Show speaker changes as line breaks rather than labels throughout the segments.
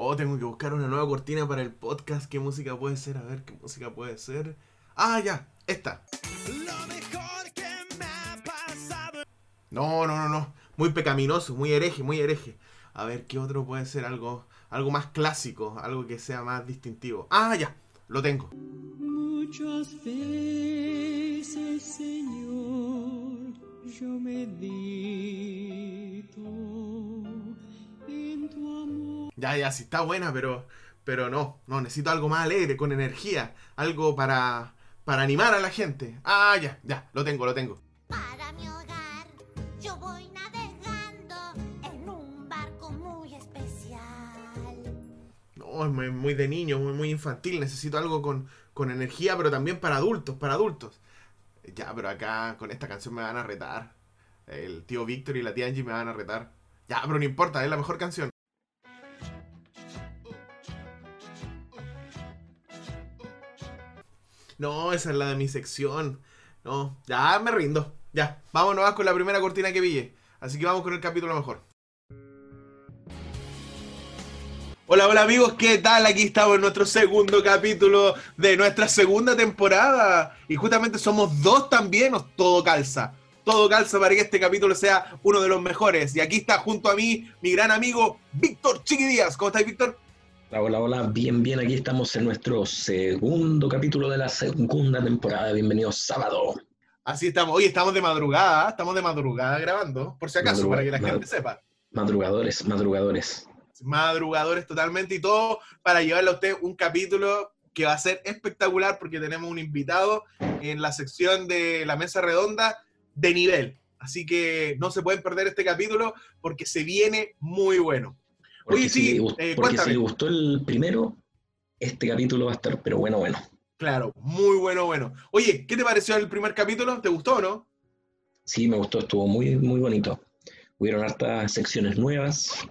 Oh, tengo que buscar una nueva cortina para el podcast. ¿Qué música puede ser? A ver, ¿qué música puede ser? Ah, ya, esta. No, no, no, no. Muy pecaminoso, muy hereje, muy hereje. A ver, ¿qué otro puede ser algo, algo más clásico? Algo que sea más distintivo. Ah, ya, lo tengo.
Muchas veces, Señor, yo medito en tu amor.
Ya, ya, sí está buena, pero, pero no, no, necesito algo más alegre, con energía, algo para, para animar a la gente. Ah, ya, ya, lo tengo, lo tengo.
Para mi hogar, yo voy navegando en un barco muy especial.
No, es muy, muy de niño, muy, muy infantil, necesito algo con, con energía, pero también para adultos, para adultos. Ya, pero acá con esta canción me van a retar. El tío Víctor y la tía Angie me van a retar. Ya, pero no importa, es la mejor canción. No, esa es la de mi sección. No, ya me rindo. Ya, vámonos con la primera cortina que pille. Así que vamos con el capítulo mejor. Hola, hola amigos, ¿qué tal? Aquí estamos en nuestro segundo capítulo de nuestra segunda temporada. Y justamente somos dos también, o todo calza. Todo calza para que este capítulo sea uno de los mejores. Y aquí está junto a mí mi gran amigo Víctor Chiqui Díaz. ¿Cómo estás, Víctor?
Hola, hola, hola, bien, bien, aquí estamos en nuestro segundo capítulo de la segunda temporada. Bienvenidos sábado.
Así estamos. Hoy estamos de madrugada, estamos de madrugada grabando, por si acaso, para que la gente sepa.
Madrugadores, madrugadores.
madrugadores totalmente y todo para llevarle a usted un capítulo que va a ser espectacular porque tenemos un invitado en la sección de la mesa redonda de nivel. Así que no se pueden perder este capítulo porque se viene muy bueno.
Porque,
Oye,
si,
sí,
le gust-
eh,
porque si le gustó el primero, este capítulo va a estar, pero bueno, bueno.
Claro, muy bueno, bueno. Oye, ¿qué te pareció el primer capítulo? ¿Te gustó o no?
Sí, me gustó, estuvo muy, muy bonito. Hubieron hartas secciones nuevas.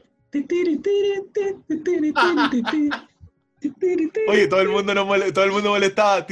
Oye, todo el mundo, nos todo el mundo molestaba.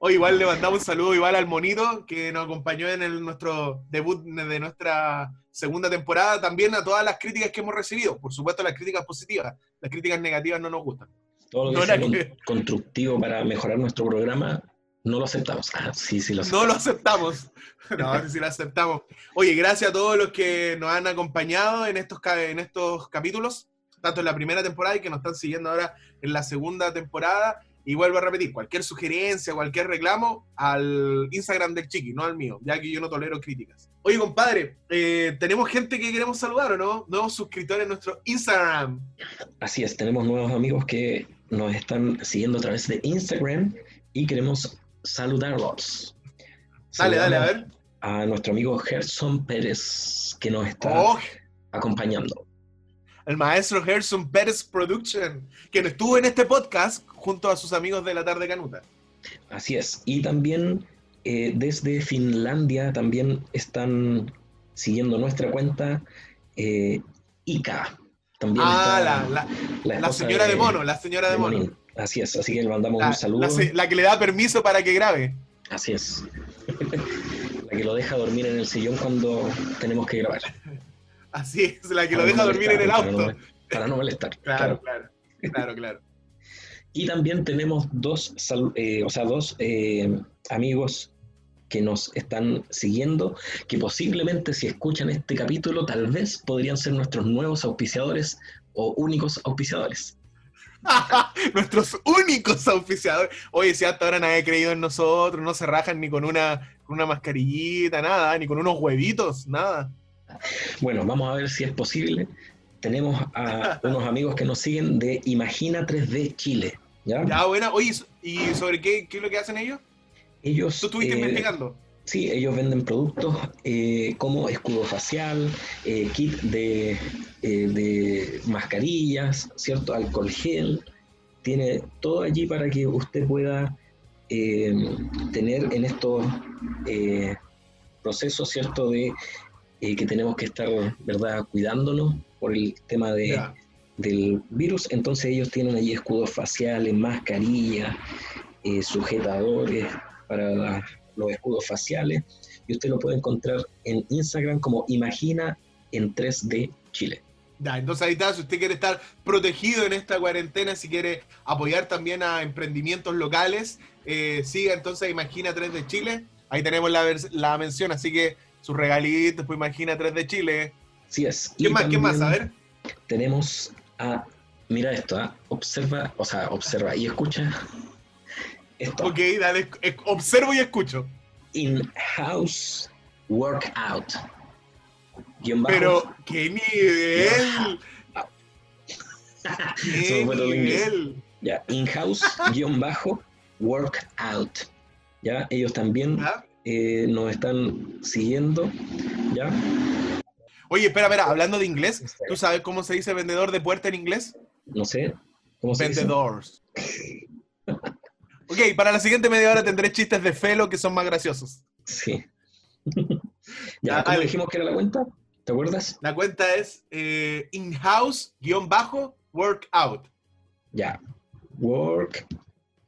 Oye, igual le mandamos un saludo igual al monito que nos acompañó en el, nuestro debut de nuestra segunda temporada. También a todas las críticas que hemos recibido. Por supuesto, las críticas positivas. Las críticas negativas no nos gustan.
Todo lo que
No,
sea
que
constructivo para mejorar nuestro programa, no lo aceptamos. Ah, sí, sí lo
No
aceptamos.
lo aceptamos. No, sí, sí lo aceptamos. Oye, gracias a todos los que nos han acompañado en estos, en estos capítulos, tanto en la primera temporada y que nos están siguiendo ahora en la segunda temporada. Y vuelvo a repetir, cualquier sugerencia, cualquier reclamo al Instagram del Chiqui, no al mío, ya que yo no tolero críticas. Oye, compadre, eh, tenemos gente que queremos saludar, ¿o no? Nuevos suscriptores en nuestro Instagram.
Así es, tenemos nuevos amigos que nos están siguiendo a través de Instagram y queremos saludarlos.
Dale, dale, a ver.
A nuestro amigo Gerson Pérez, que nos está
Oh,
acompañando.
El maestro Gerson Pérez Production, que no estuvo en este podcast junto a sus amigos de la tarde canuta.
Así es. Y también eh, desde Finlandia también están siguiendo nuestra cuenta eh, Ika. También
Ah,
está
la, la, la señora de mono, la señora de mono.
Monín. Así es, así que le mandamos
La,
un saludo.
la que le da permiso para que grabe.
Así es. la que lo deja dormir en el sillón cuando tenemos que grabar.
Así es, la que lo
Para
deja
no
dormir en el auto.
Para no, para no molestar.
Claro,
claro.
claro, claro.
Y también tenemos dos, eh, o sea, dos eh, amigos que nos están siguiendo, que posiblemente si escuchan este capítulo, tal vez podrían ser nuestros nuevos auspiciadores o únicos auspiciadores.
Nuestros únicos auspiciadores. Oye, si hasta ahora nadie ha creído en nosotros, no se rajan ni con una, con una mascarillita, nada, ni con unos huevitos, nada.
Bueno, vamos a ver si es posible. Tenemos a unos amigos que nos siguen de Imagina 3D Chile. ¿ya?
Ya, buena. Oye, ¿y sobre qué, qué es lo que hacen ellos?
Ellos,
¿Tú estuviste
eh,
investigando?
Sí, ellos venden productos eh, como escudo facial, eh, kit de, de mascarillas, ¿cierto? Alcohol gel. Tiene todo allí para que usted pueda tener en estos procesos, ¿cierto? De eh, que tenemos que estar, ¿verdad? Cuidándonos por el tema de, del virus. Entonces ellos tienen allí escudos faciales, mascarillas, eh, sujetadores para la- los escudos faciales. Y usted lo puede encontrar en Instagram como Imagina en 3D Chile.
Ya, entonces ahí está, si usted quiere estar protegido en esta cuarentena, si quiere apoyar también a emprendimientos locales, eh, siga entonces Imagina 3 de Chile. Ahí tenemos la, la mención, así que sus regalitos, pues Imagina 3 de Chile.
Así es.
¿Qué
Y
más? ¿Qué más? A ver.
Tenemos a. Mira esto, ¿ah? observa, o sea, observa y escucha esto.
Ok, dale, observo y escucho.
In-house workout. Guión bajo.
Pero, ¿qué nivel? ¿Qué nivel?
Ya, in-house guion bajo workout. Ya, ellos también
¿Ya?
Eh, nos están siguiendo. Ya.
Oye, espera, espera, hablando de inglés, ¿tú sabes cómo se dice vendedor de puerta en inglés?
No sé. ¿Cómo se dice?
Vendedores. Ok, para la siguiente media hora tendré chistes de Felo que son más graciosos.
Sí.
Ya,
ya, ¿cómo dijimos que era la cuenta? ¿Te acuerdas?
La cuenta es eh, in-house-workout.
Ya. Work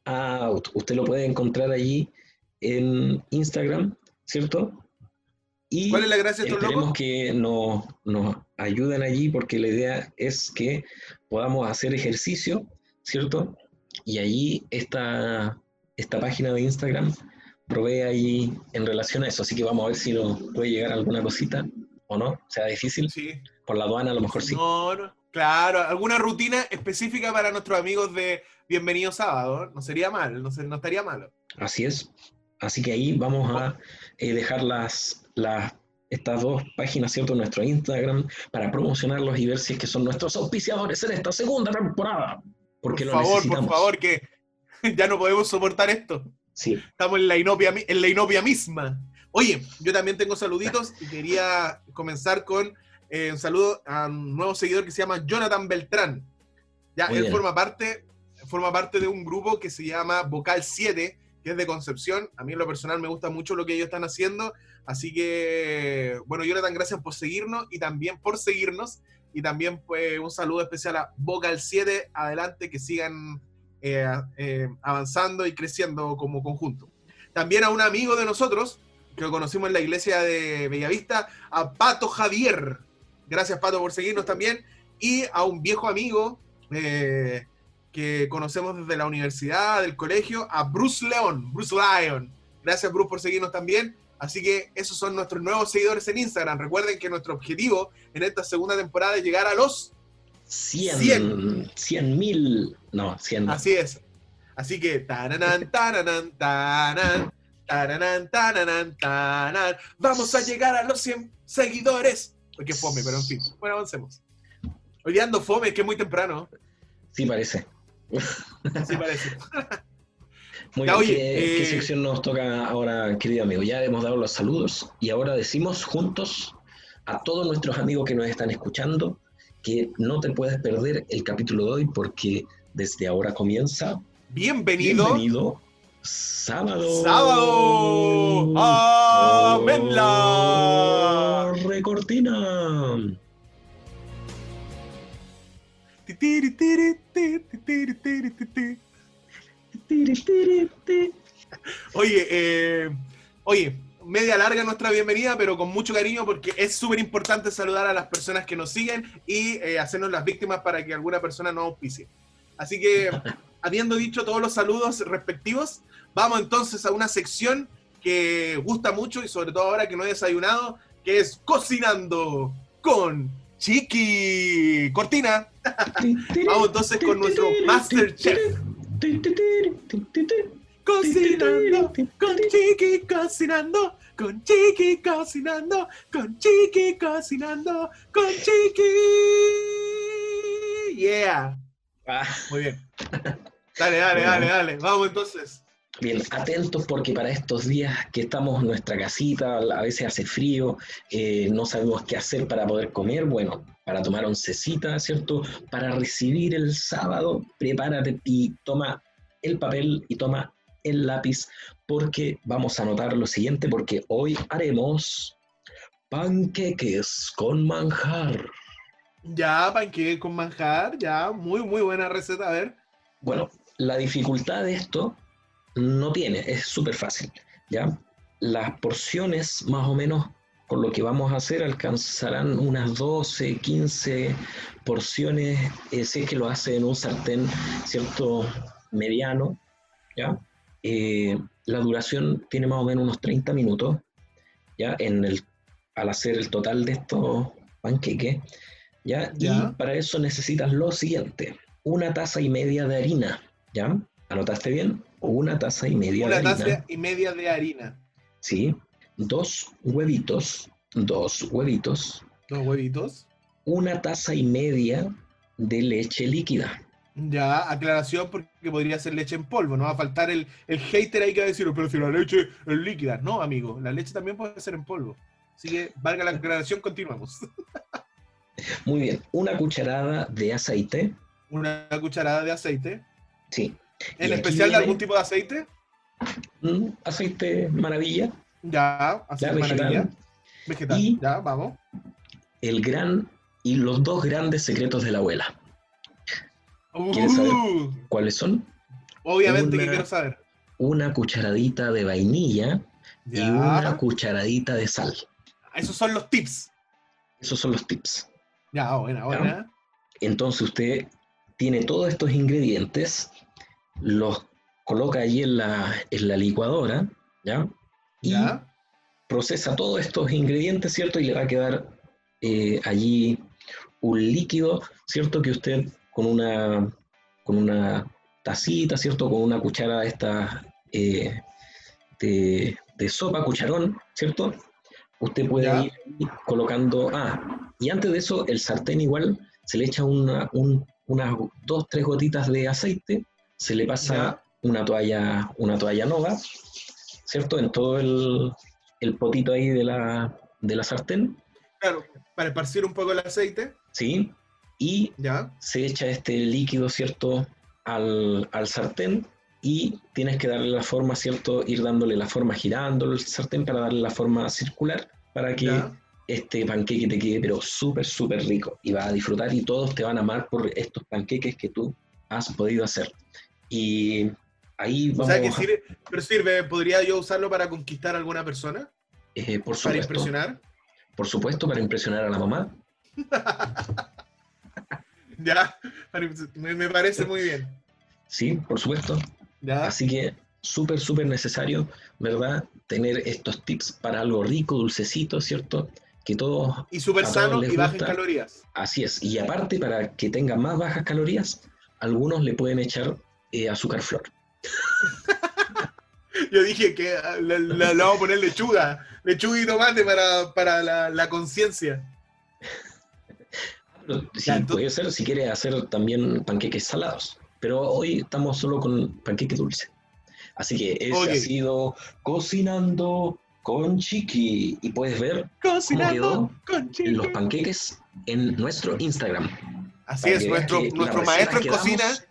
out. Usted lo puede encontrar allí en Instagram, ¿cierto? Y
¿Cuál es la gracia de
esperemos
locos?
que nos, nos ayuden allí porque la idea es que podamos hacer ejercicio, ¿cierto? Y allí esta, esta página de Instagram provee allí en relación a eso. Así que vamos a ver si nos puede llegar alguna cosita o no. Sea difícil.
Sí.
Por la aduana a lo mejor sí.
No, no. Claro, alguna rutina específica para nuestros amigos de Bienvenido Sábado. No sería mal, no estaría malo.
Así es. Así que ahí vamos a eh, dejar las, las, estas dos páginas, ¿cierto? En nuestro Instagram para promocionarlos y ver si es que son nuestros auspiciadores en esta segunda temporada. Porque
por
lo
favor,
necesitamos.
por favor, que ya no podemos soportar esto.
Sí.
Estamos en la inopia, en la inopia misma. Oye, yo también tengo saluditos y quería comenzar con eh, un saludo a un nuevo seguidor que se llama Jonathan Beltrán. Ya,
Muy
él
bien.
forma parte, forma parte de un grupo que se llama Vocal 7, que es de Concepción. A mí en lo personal me gusta mucho lo que ellos están haciendo. Así que, bueno, Jonathan, gracias por seguirnos y también por seguirnos. Y también pues, un saludo especial a Vocal 7. Adelante, que sigan eh, eh, avanzando y creciendo como conjunto. También a un amigo de nosotros, que lo conocimos en la iglesia de Bellavista, a Pato Javier. Gracias, Pato, por seguirnos también. Y a un viejo amigo eh, que conocemos desde la universidad, del colegio, a Bruce León, Bruce Lyon. Gracias, Bruce, por seguirnos también. Así que esos son nuestros nuevos seguidores en Instagram. Recuerden que nuestro objetivo en esta segunda temporada es llegar a los
100. 100 mil. No, 100.
Así es. Así que taranan, taranan, taranan, taranan, taranan, taranan. Vamos a llegar a los 100 seguidores. Porque fome, pero en fin. Bueno, avancemos. Hoy ando fome, es que es muy temprano.
Sí, parece.
Así parece.
Muy
Ya,
bien,
oye,
¿qué,
eh,
qué sección nos toca ahora, querido amigo? Ya hemos dado los saludos y ahora decimos juntos a todos nuestros amigos que nos están escuchando que no te puedes perder el capítulo de hoy porque desde ahora comienza
Bienvenido.
Bienvenido sábado.
Sábado.
Recortina.
Tiri, tiri, ti, ti, tiri, Oye, eh, oye, media larga nuestra bienvenida, pero con mucho cariño porque es súper importante saludar a las personas que nos siguen y eh, hacernos las víctimas para que alguna persona nos auspicie. Así que, habiendo dicho todos los saludos respectivos, vamos entonces a una sección que gusta mucho y sobre todo ahora que no he desayunado, que es Cocinando con Chiqui. Cortina. Vamos entonces con nuestro Masterchef. Cocinando con Chiqui, cocinando con Chiqui, cocinando con Chiqui, cocinando con Chiqui. Yeah.
Ah,
Muy bien. Dale, dale, dale, dale. Vamos entonces.
Bien, atentos porque para estos días que estamos en nuestra casita, a veces hace frío, eh, no sabemos qué hacer para poder comer, bueno, para tomar oncecita, ¿cierto? Para recibir el sábado, prepárate y toma el papel y toma el lápiz porque vamos a anotar lo siguiente porque hoy haremos panqueques con manjar.
Ya, panqueque con manjar. Ya, muy, muy buena receta. A ver.
Bueno, la dificultad de esto no tiene, es súper fácil, ¿ya? Las porciones más o menos con lo que vamos a hacer alcanzarán unas 12, 15 porciones, eh, si es que lo hace en un sartén, ¿cierto? Mediano, ¿ya? Eh, la duración tiene más o menos unos 30 minutos, ¿ya? En el, al hacer el total de estos panqueques, ¿ya?
Ya.
Y para eso necesitas lo siguiente, una taza y media de harina, ¿ya? ¿Anotaste bien? Una taza y media
Una
de harina.
taza y media de harina.
Sí, dos huevitos, dos huevitos,
Dos huevitos.
una taza y media de leche líquida.
Ya, aclaración porque podría ser leche en polvo. No va a faltar el, el hater ahí que va a decir, pero si la leche es líquida. No, amigo, la leche también puede ser en polvo. Así que, valga la aclaración, continuamos.
Muy bien, una cucharada de aceite,
Una cucharada de aceite.
sí.
¿En
Y
especial de algún tipo de aceite?
mm, aceite maravilla,
Ya, aceite
vegetal.
maravilla. Vegetal.
Y-
Ya, vamos.
el gran y los dos grandes secretos de la abuela. ¿Quieres saber?
Uh,
¿Cuáles son?
obviamente que
Una-
quiero saber.
Una cucharadita de vainilla y una
Ya.
cucharadita de sal.
Esos son los tips.
Esos son los tips.
Ya, buena, buena.
Entonces usted tiene todos estos ingredientes, los coloca allí en la, en la licuadora, ¿ya? Y procesa todos estos ingredientes, ¿cierto? Y le va a quedar eh, allí un líquido, ¿cierto? Que usted con una, con una tacita, ¿cierto? Con una cuchara de esta eh, de, de sopa, cucharón, ¿cierto? Usted puede
Ya.
ir colocando, ah, y antes de eso, el sartén igual se le echa una, un- unas dos, tres gotitas de aceite, se le pasa
Ya.
una toalla, una toalla nova, ¿cierto? En todo el, el potito ahí de la, de la sartén,
Claro, para esparcir un poco el aceite.
¿sí? Y
Ya.
se echa este líquido, ¿cierto? Al, al sartén y tienes que darle la forma, ¿cierto? Ir dándole la forma girando el sartén para darle la forma circular para que
Ya.
este panqueque te quede pero súper, súper rico y vas a disfrutar y todos te van a amar por estos panqueques que tú has podido hacer. Y ahí
O
vamos
sea que sirve, pero sirve, ¿podría yo usarlo para conquistar a alguna persona?
eh, por
Para impresionar.
por supuesto, para impresionar a la mamá.
Ya, me, parece muy bien.
Sí, por supuesto.
Ya.
Así que súper, súper necesario, ¿verdad? Tener estos tips para algo rico, dulcecito, ¿cierto? Que todos,
Y súper sano y
gusta.
calorías.
así es. Y aparte, para que tenga más bajas calorías, algunos le pueden echar eh, azúcar flor.
Yo dije que le, le- le vamos a poner lechuga, lechuga y tomate para, para la, la conciencia.
Sí, puede ser si quiere hacer también panqueques salados. Pero hoy estamos solo con panqueque dulce. Así que ese
Ok.
ha sido Cocinando con Chiqui. Y puedes ver
Cocinando con chile.
los panqueques en nuestro Instagram.
Así
para
es, nuestro, nuestro maestro en cocina
damos,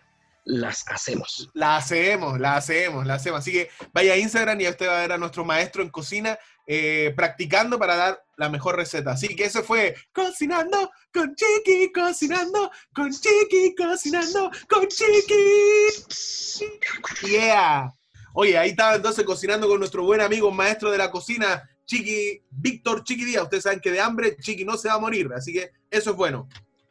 las hacemos.
la hacemos, la hacemos, la hacemos. Así que vaya a Instagram y usted va a ver a nuestro maestro en cocina eh, practicando para dar la mejor receta. Así que eso fue Cocinando con Chiqui, cocinando con Chiqui, cocinando con Chiqui. Yeah. Oye, ahí estaba entonces cocinando con nuestro buen amigo maestro de la cocina, Chiqui, Víctor Chiqui Díaz. Ustedes saben que de hambre Chiqui no se va a morir, así que eso es bueno.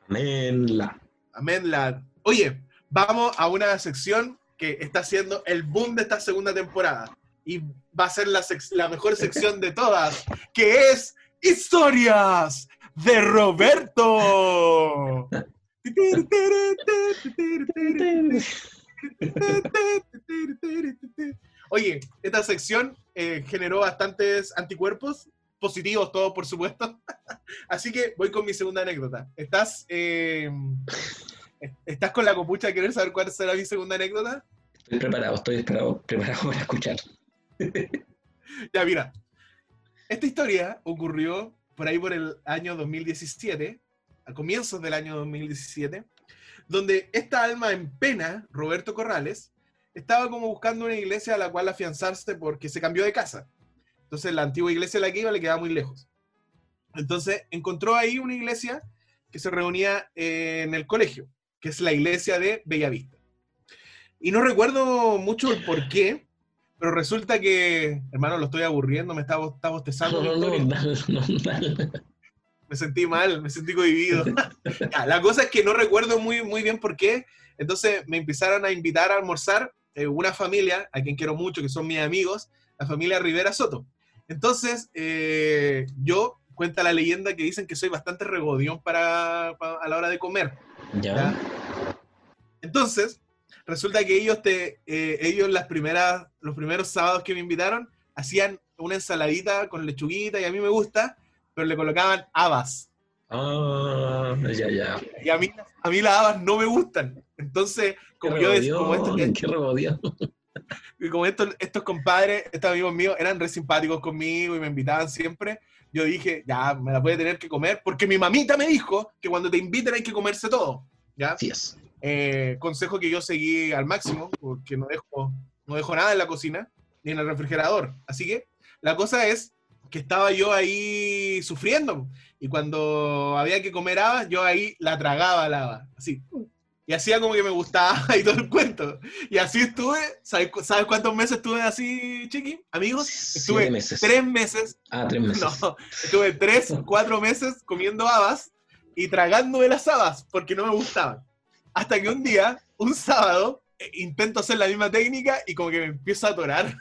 Amén. la.
Amén. La... Oye, vamos a una sección que está siendo el boom de esta segunda temporada. Y va a ser la, la mejor sección de todas, que es Historias de Roberto. Oye, esta sección eh, generó bastantes anticuerpos, positivos todos, por supuesto. Así que voy con mi segunda anécdota. ¿Estás, eh, ¿estás con la copucha de querer saber cuál será mi segunda anécdota?
Estoy preparado, estoy esperado, preparado para escuchar.
Ya, mira. Esta historia ocurrió por ahí por el año 2017, a comienzos del año 2017, donde esta alma en pena, Roberto Corrales, estaba como buscando una iglesia a la cual afianzarse porque se cambió de casa. Entonces la antigua iglesia a la que iba le quedaba muy lejos. Entonces encontró ahí una iglesia que se reunía eh, en el colegio, que es la iglesia de Bellavista. Y no recuerdo mucho el por qué, Pero resulta que, hermano, lo estoy aburriendo, me está, está bostezando.
No, no, no, no.
Me sentí mal, me sentí cohibido. La cosa es que no recuerdo muy, muy bien por qué. Entonces me empezaron a invitar a almorzar eh, una familia, a quien quiero mucho, que son mis amigos, la familia Rivera Soto. Entonces, eh, yo, cuenta la leyenda que dicen que soy bastante regodión para, pa- a la hora de comer.
Ya.
¿ya? Entonces, resulta que ellos, te, eh, ellos las primeras, los primeros sábados que me invitaron, hacían una ensaladita con lechuguita y a mí me gusta, pero le colocaban habas.
Ah, ya, ya.
Y a mí, a mí las habas no me gustan. Entonces, como
Qué
yo decía, como, estos,
qué
y como estos, estos compadres, estos amigos míos, eran re simpáticos conmigo y me invitaban siempre, yo dije, ya, me la voy a tener que comer, porque mi mamita me dijo que cuando te inviten hay que comerse todo. ¿Ya?
Así es.
Eh, consejo que yo seguí al máximo, porque no dejo, no dejo nada en la cocina ni en el refrigerador. Así que la cosa es que estaba yo ahí sufriendo. Y cuando había que comer habas, yo ahí la tragaba la haba, así. Y hacía como que me gustaba y todo el cuento. Y así estuve, ¿sabes, cu- ¿sabes cuántos meses estuve así, chiqui? Amigos, estuve
meses.
tres meses
Ah, tres meses.
no, estuve tres, cuatro meses comiendo habas y tragándome las habas porque no me gustaban. Hasta que un día, un sábado, eh, intento hacer la misma técnica y como que me empiezo a atorar.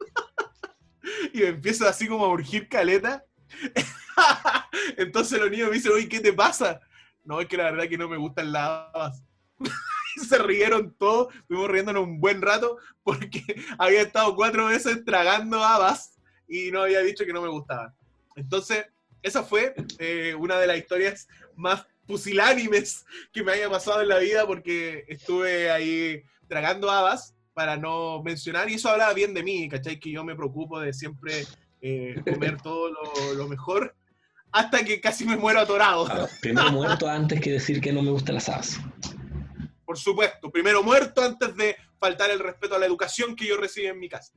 y me empiezo así como a urgir caleta. Entonces los niños me dicen, oye, ¿qué te pasa? No, es que la verdad que no me gustan las habas. Se rieron todos, estuvimos riéndonos un buen rato porque había estado cuatro meses tragando habas y no había dicho que no me gustaban. Entonces, esa fue eh, una de las historias más pusilánimes que me haya pasado en la vida porque estuve ahí tragando habas para no mencionar, y eso hablaba bien de mí, ¿cachai? Que yo me preocupo de siempre eh, comer todo lo, lo mejor, hasta que casi me muero atorado.
Ah, primero muerto antes que decir que no me gustan las habas.
Por supuesto, primero muerto antes de faltar el respeto a la educación que yo recibí en mi casa.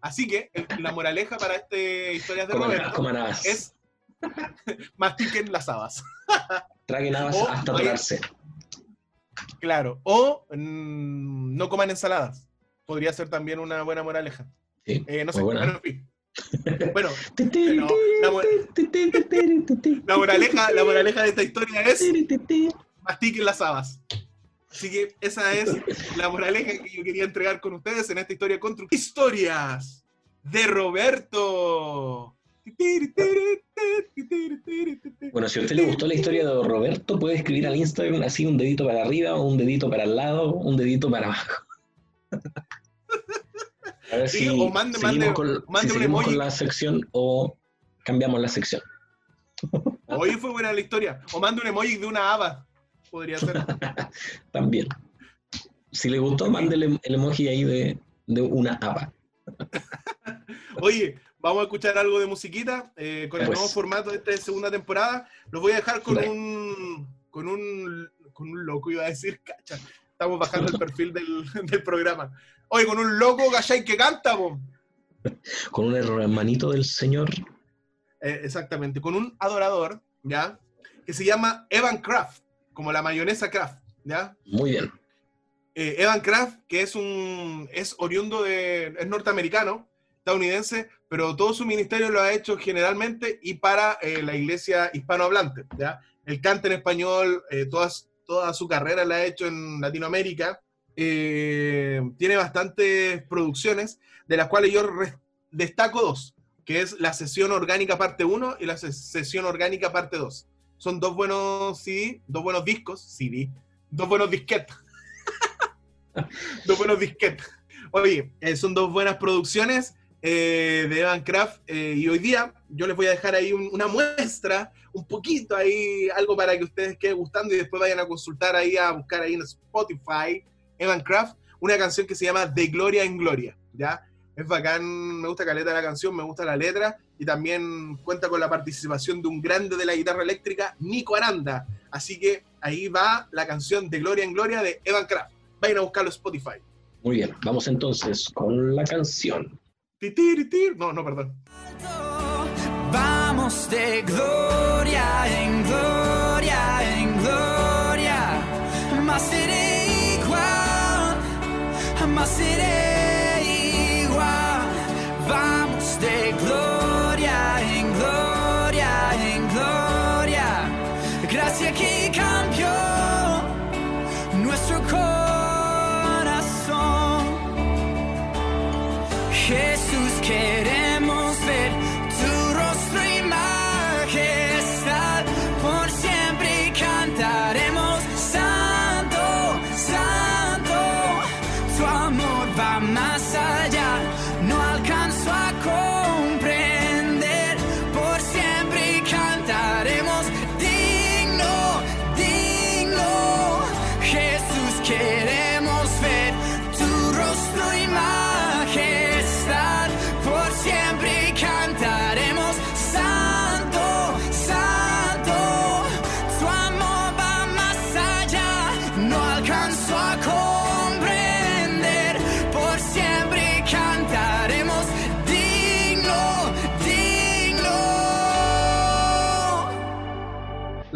Así que el- la moraleja para este historias de
Coman,
Roberto es mastiquen las habas.
Traguen habas
o-
hasta atorarse.
Claro. O mm, no coman ensaladas. Podría ser también una buena moraleja.
Sí,
Eh, no sé, bueno. Bueno, pero la, la moraleja, la moraleja de esta historia es mastiquen las habas. Así que esa es la moraleja que yo quería entregar con ustedes en esta historia constructiva. Historias de Roberto.
Bueno, si a usted le gustó la historia de Roberto, puede escribir al Instagram así un dedito para arriba, un dedito para el lado, un dedito para abajo. A ver
Sí,
si
o mande-
seguimos,
mande-
con,
mande
si
un emoji.
con la sección o cambiamos la sección.
Hoy fue buena la historia. O manda un emoji de una haba. Podría ser.
También. Si le gustó, mándele el emoji ahí de, de una haba.
Oye, vamos a escuchar algo de musiquita eh, con el
Pues.
nuevo formato de esta segunda temporada. Los voy a dejar con
Dale.
un con un con un loco, iba a decir, cacha. Estamos bajando el perfil del, del programa. Oye, con un loco, ¿cachai? Que canta, po.
Con un hermanito del señor.
Eh, exactamente, con un adorador, ¿ya? Que se llama Evan Kraft, como la mayonesa Kraft, ¿ya?
Muy bien.
Eh, Evan Kraft, que es un es oriundo de es norteamericano, estadounidense, pero todo su ministerio lo ha hecho generalmente y para eh, la iglesia hispanohablante, ¿ya? Él canta en español, eh, todas, toda su carrera la ha hecho en Latinoamérica, eh, tiene bastantes producciones, de las cuales yo destaco dos, que es la sesión orgánica parte 1 y la ses- sesión orgánica parte 2. Son dos buenos CD, dos buenos discos, CD, dos buenos disquetes. dos buenos disquetes. Oye, eh, son dos buenas producciones eh, de Evan Kraft eh, y hoy día yo les voy a dejar ahí un- una muestra, un poquito ahí, algo para que ustedes queden gustando y después vayan a consultar ahí, a buscar ahí en Spotify, Evan Kraft, una canción que se llama De Gloria en Gloria, ¿ya? Es bacán, me gusta caleta la canción, me gusta la letra y también cuenta con la participación de un grande de la guitarra eléctrica, Nico Aranda. Así que ahí va la canción De Gloria en Gloria de Evan Kraft. Vayan a buscarlo en Spotify.
Muy bien. Vamos entonces con la canción.
Titiritir. No, no, perdón.
Vamos de gloria en gloria en gloria, más seré igual, más seré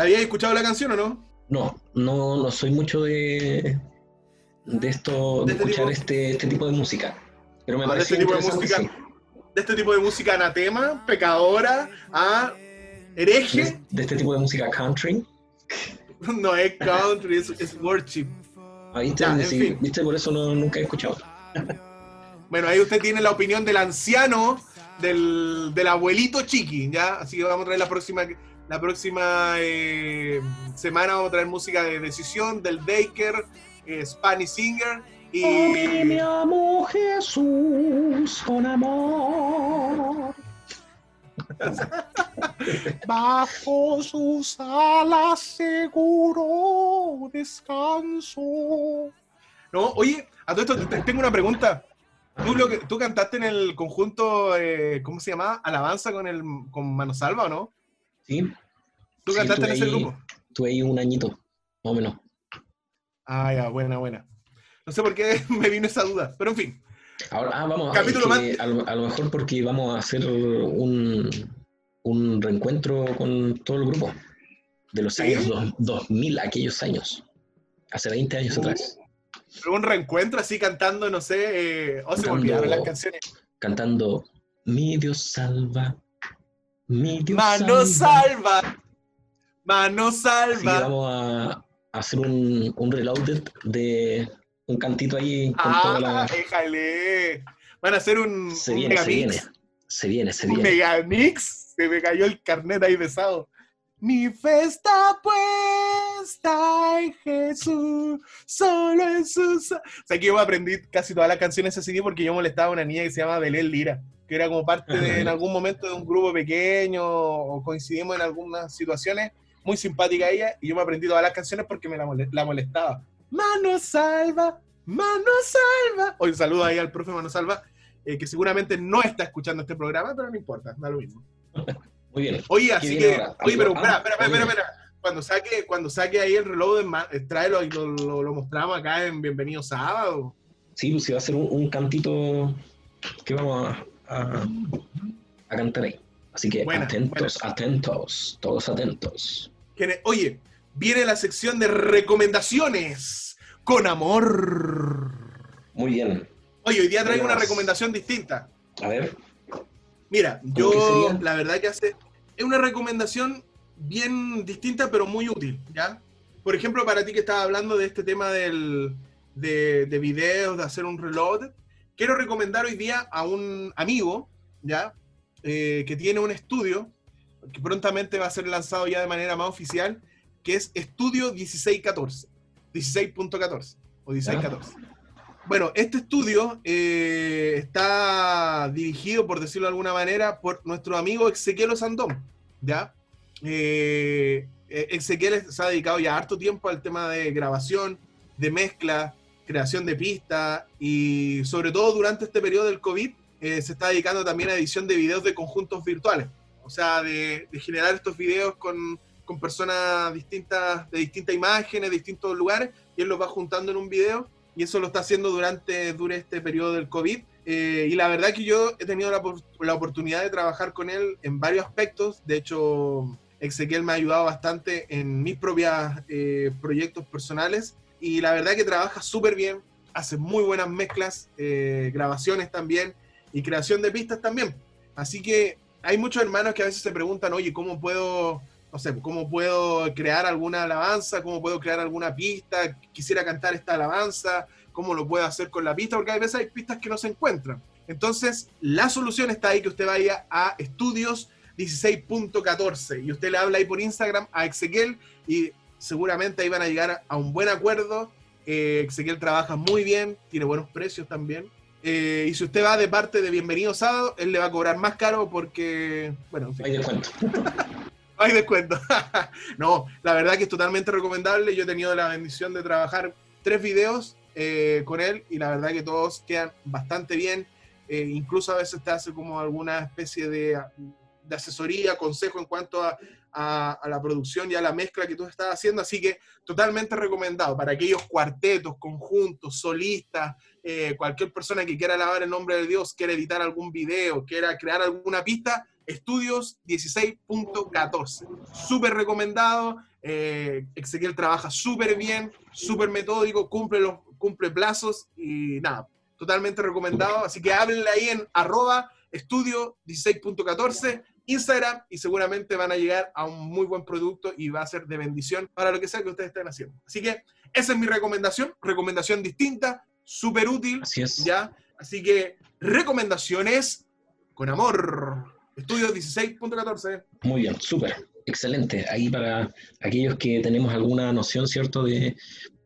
¿La habías escuchado la canción o no?
No, no, no soy mucho de, de esto,
De
de
este
escuchar
tipo-
este, este tipo de música. Pero me
Ah, de
parece
este tipo de música. De este tipo de música anatema, pecadora, a hereje.
De, de este tipo de música country.
No es country, es, es worship.
Ah, ¿viste?
Ya, en
Sí,
fin.
¿viste? Por eso no, nunca he escuchado.
Bueno, ahí usted tiene la opinión del anciano, del, del abuelito Chiqui, ¿ya? Así que vamos a traer la próxima, la próxima eh, semana, vamos a traer música de Decisión, del Daker, eh, Spanish Singer y...
amo Jesús con amor.
Bajo sus alas seguro descanso. No, oye, a todo esto te- tengo una pregunta. ¿Tú, lo que, tú cantaste en el conjunto, eh, ¿cómo se llamaba? Alabanza con, el, con Mano Salva, ¿o no?
Sí,
¿Tú
Sí,
cantaste en ese
ahí.
grupo?
tuve ahí un añito, más o menos.
Ah, ya, buena, buena. No sé por qué me vino esa duda, pero en fin.
Ahora, ah, vamos,
Capítulo
es que a, lo, a lo mejor porque vamos a hacer un, un reencuentro con todo el grupo de los
¿Sí?
años dos- 2000, aquellos años, hace 20 años
Uh,
atrás,
Pero un reencuentro así cantando, no sé, eh, oh, se me olvidaron las canciones.
cantando Mi Dios salva, mi Dios
Mano
salva.
salva, mano
Así que
salva.
vamos a, hacer un, un reloaded de un cantito ahí con
Ah,
toda la...
déjale. Van a hacer un,
Se
un
viene, se viene, se viene, se
Un
viene.
megamix. Se me cayó el carnet ahí besado. Mi fe está puesta en Jesús, solo en sus... O sea, que yo aprendí casi todas las canciones de ese CD porque yo molestaba a una niña que se llama Belén Lira, que era como parte de, en algún momento de un grupo pequeño o coincidimos en algunas situaciones, muy simpática ella, y yo me aprendí todas las canciones porque me la, mole- la molestaba. Mano salva, mano salva. Hoy un saludo ahí al profe Mano Salva, eh, que seguramente no está escuchando este programa, pero no importa, da lo mismo.
Muy bien.
Oye, así que,
ahora?
oye, pero espera, espera, espera, espera. Cuando saque, cuando saque ahí el reloj, de eh, tráelo y lo, lo- lo mostramos acá en Bienvenido Sábado.
Sí, pues va a ser un, un cantito que vamos a, a- a cantar ahí. Así que
Buena,
atentos, atentos, todos atentos.
Oye, viene la sección de recomendaciones con amor.
Muy bien.
Oye, hoy día traigo una recomendación distinta.
A ver,
Mira,
¿Cómo
yo la verdad que hace es una recomendación bien distinta pero muy útil, ¿ya? Por ejemplo, para ti que estabas hablando de este tema del, de, de videos, de hacer un reload, quiero recomendar hoy día a un amigo, ¿ya? Eh, que tiene un estudio que prontamente va a ser lanzado ya de manera más oficial, que es Estudio 1614, 16.14 o 1614. Bueno, este estudio eh, está dirigido, por decirlo de alguna manera, por nuestro amigo Ezequiel Osandón, ¿ya? Eh, Ezequiel se ha dedicado ya harto tiempo al tema de grabación, de mezcla, creación de pistas y sobre todo durante este periodo del COVID eh, se está dedicando también a edición de videos de conjuntos virtuales, o sea, de, de generar estos videos con, con personas distintas, de distintas imágenes, de distintos lugares, y él los va juntando en un video y eso lo está haciendo durante, durante este periodo del COVID. Eh, y la verdad que yo he tenido la, la oportunidad de trabajar con él en varios aspectos. De hecho, Ezequiel me ha ayudado bastante en mis propios eh, proyectos personales. Y la verdad que trabaja súper bien, hace muy buenas mezclas, eh, grabaciones también y creación de pistas también. Así que hay muchos hermanos que a veces se preguntan, oye, ¿cómo puedo no sé, cómo puedo crear alguna alabanza, cómo puedo crear alguna pista, quisiera cantar esta alabanza, cómo lo puedo hacer con la pista, porque a veces hay pistas que no se encuentran. Entonces, la solución está ahí, que usted vaya a estudios 16.14 y usted le habla ahí por Instagram a Ezequiel y seguramente ahí van a llegar a un buen acuerdo. Eh, Ezequiel trabaja muy bien, tiene buenos precios también. Eh, y si usted va de parte de Bienvenido Sábado, él le va a cobrar más caro porque, bueno, en fin.
hay descuento.
Hay descuento. no, la verdad que es totalmente recomendable. Yo he tenido la bendición de trabajar tres videos eh, con él y la verdad que todos quedan bastante bien. Eh, incluso a veces te hace como alguna especie de, de asesoría, consejo en cuanto a, la producción y a la mezcla que tú estás haciendo. Así que totalmente recomendado para aquellos cuartetos, conjuntos, solistas, eh, cualquier persona que quiera alabar el nombre de Dios, quiera editar algún video, quiera crear alguna pista, Estudios 16.14. Súper recomendado. Eh, Ezequiel trabaja súper bien, súper metódico, cumple, los, cumple plazos y nada, totalmente recomendado. Así que háblenle ahí en arroba estudio 16.14, Instagram y seguramente van a llegar a un muy buen producto y va a ser de bendición para lo que sea que ustedes estén haciendo. Así que esa es mi recomendación, recomendación distinta, súper útil,
Así es.
¿ya? Así que recomendaciones con amor. Estudio 16.14.
Muy bien, súper, excelente. Ahí para aquellos que tenemos alguna noción, ¿cierto?, de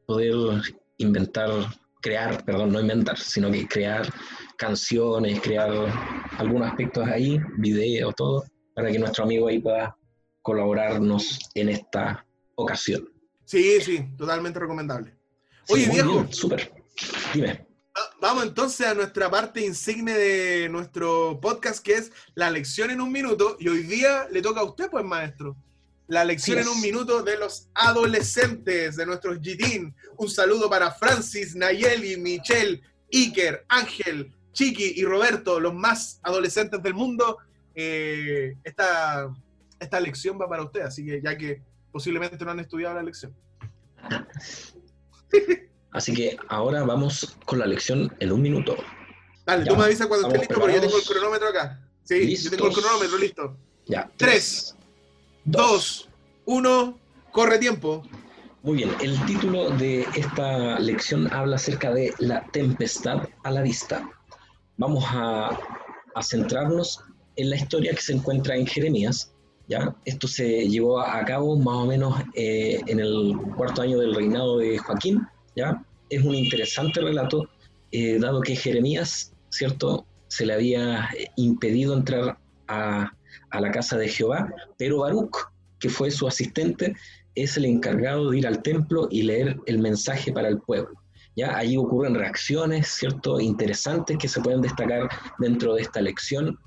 poder inventar, crear, perdón, no inventar, sino que crear canciones, crear algunos aspectos ahí, videos, todo, para que nuestro amigo ahí pueda colaborarnos en esta ocasión.
Sí, sí, totalmente recomendable.
Sí,
Oye, viejo.
bien, súper. Dime.
Va- Vamos entonces a nuestra parte insigne de nuestro podcast, que es la lección en un minuto. Y hoy día le toca a usted, pues, maestro. La lección en un minuto de los adolescentes, de nuestros GITIN. Un saludo para Francis, Nayeli, Michelle, Iker, Ángel, Chiqui y Roberto, los más adolescentes del mundo. Eh, esta, esta lección va para usted, así que ya que posiblemente no han estudiado la lección.
Así que ahora vamos con la lección en un minuto.
Dale,
Ya,
tú me avisas cuando esté
¿estamos
listo, porque yo tengo el cronómetro acá. Sí, yo tengo el cronómetro listo.
Ya.
Tres, Dos, uno, corre tiempo.
Muy bien, el título de esta lección habla acerca de la tempestad a la vista. Vamos a, a centrarnos en la historia que se encuentra en Jeremías. ¿ya? Esto se llevó a cabo más o menos eh, en el cuarto año del reinado de Joaquín. ¿ya? Es un interesante relato, eh, dado que Jeremías, ¿cierto?, se le había eh, impedido entrar a, a la casa de Jehová, pero Baruch, que fue su asistente, es el encargado de ir al templo y leer el mensaje para el pueblo. ¿ya? Allí ocurren reacciones, ¿cierto?, interesantes que se pueden destacar dentro de esta lección,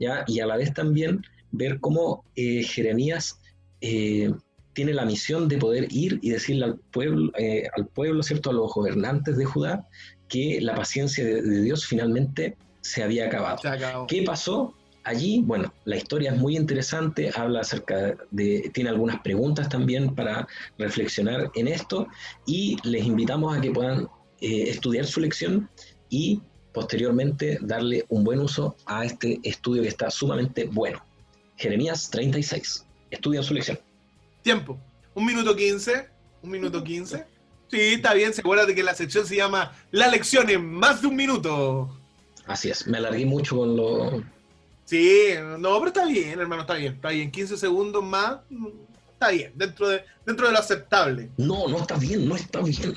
¿ya? y a la vez también ver cómo eh, Jeremías eh, tiene la misión de poder ir y decirle al pueblo, eh, al pueblo, ¿cierto?, a los gobernantes de Judá, que la paciencia de, de Dios finalmente se había acabado.
Se acabó.
¿Qué pasó allí? Bueno, la historia es muy interesante, habla acerca de, tiene algunas preguntas también para reflexionar en esto y les invitamos a que puedan estudiar su lección y posteriormente darle un buen uso a este estudio que está sumamente bueno. Jeremías 36. Estudian su lección.
Tiempo. Un minuto quince. Un minuto quince. Sí, está bien. Se acuerda de que la sección se llama La lección en más de un minuto.
Así es, me alargué mucho con lo...
Sí, no, pero está bien, hermano, está bien. Está bien. 15 segundos más. mm, Está bien. Dentro de, dentro de lo aceptable.
No, no está bien, no está bien.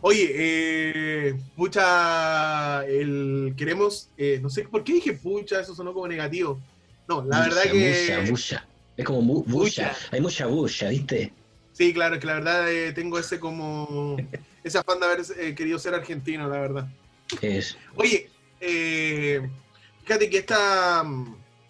Oye, eh, pucha, el, queremos, eh, no sé por qué dije pucha, eso sonó como negativo. No, la verdad
Bulla,
que...
bulla, bulla. Es como bulla.
Bulla.
Hay mucha bulla, ¿viste?
Sí, claro, es que la verdad eh, tengo ese como... Ese afán de haber eh, querido ser argentino, la verdad.
Es,
Oye, eh, fíjate que esta,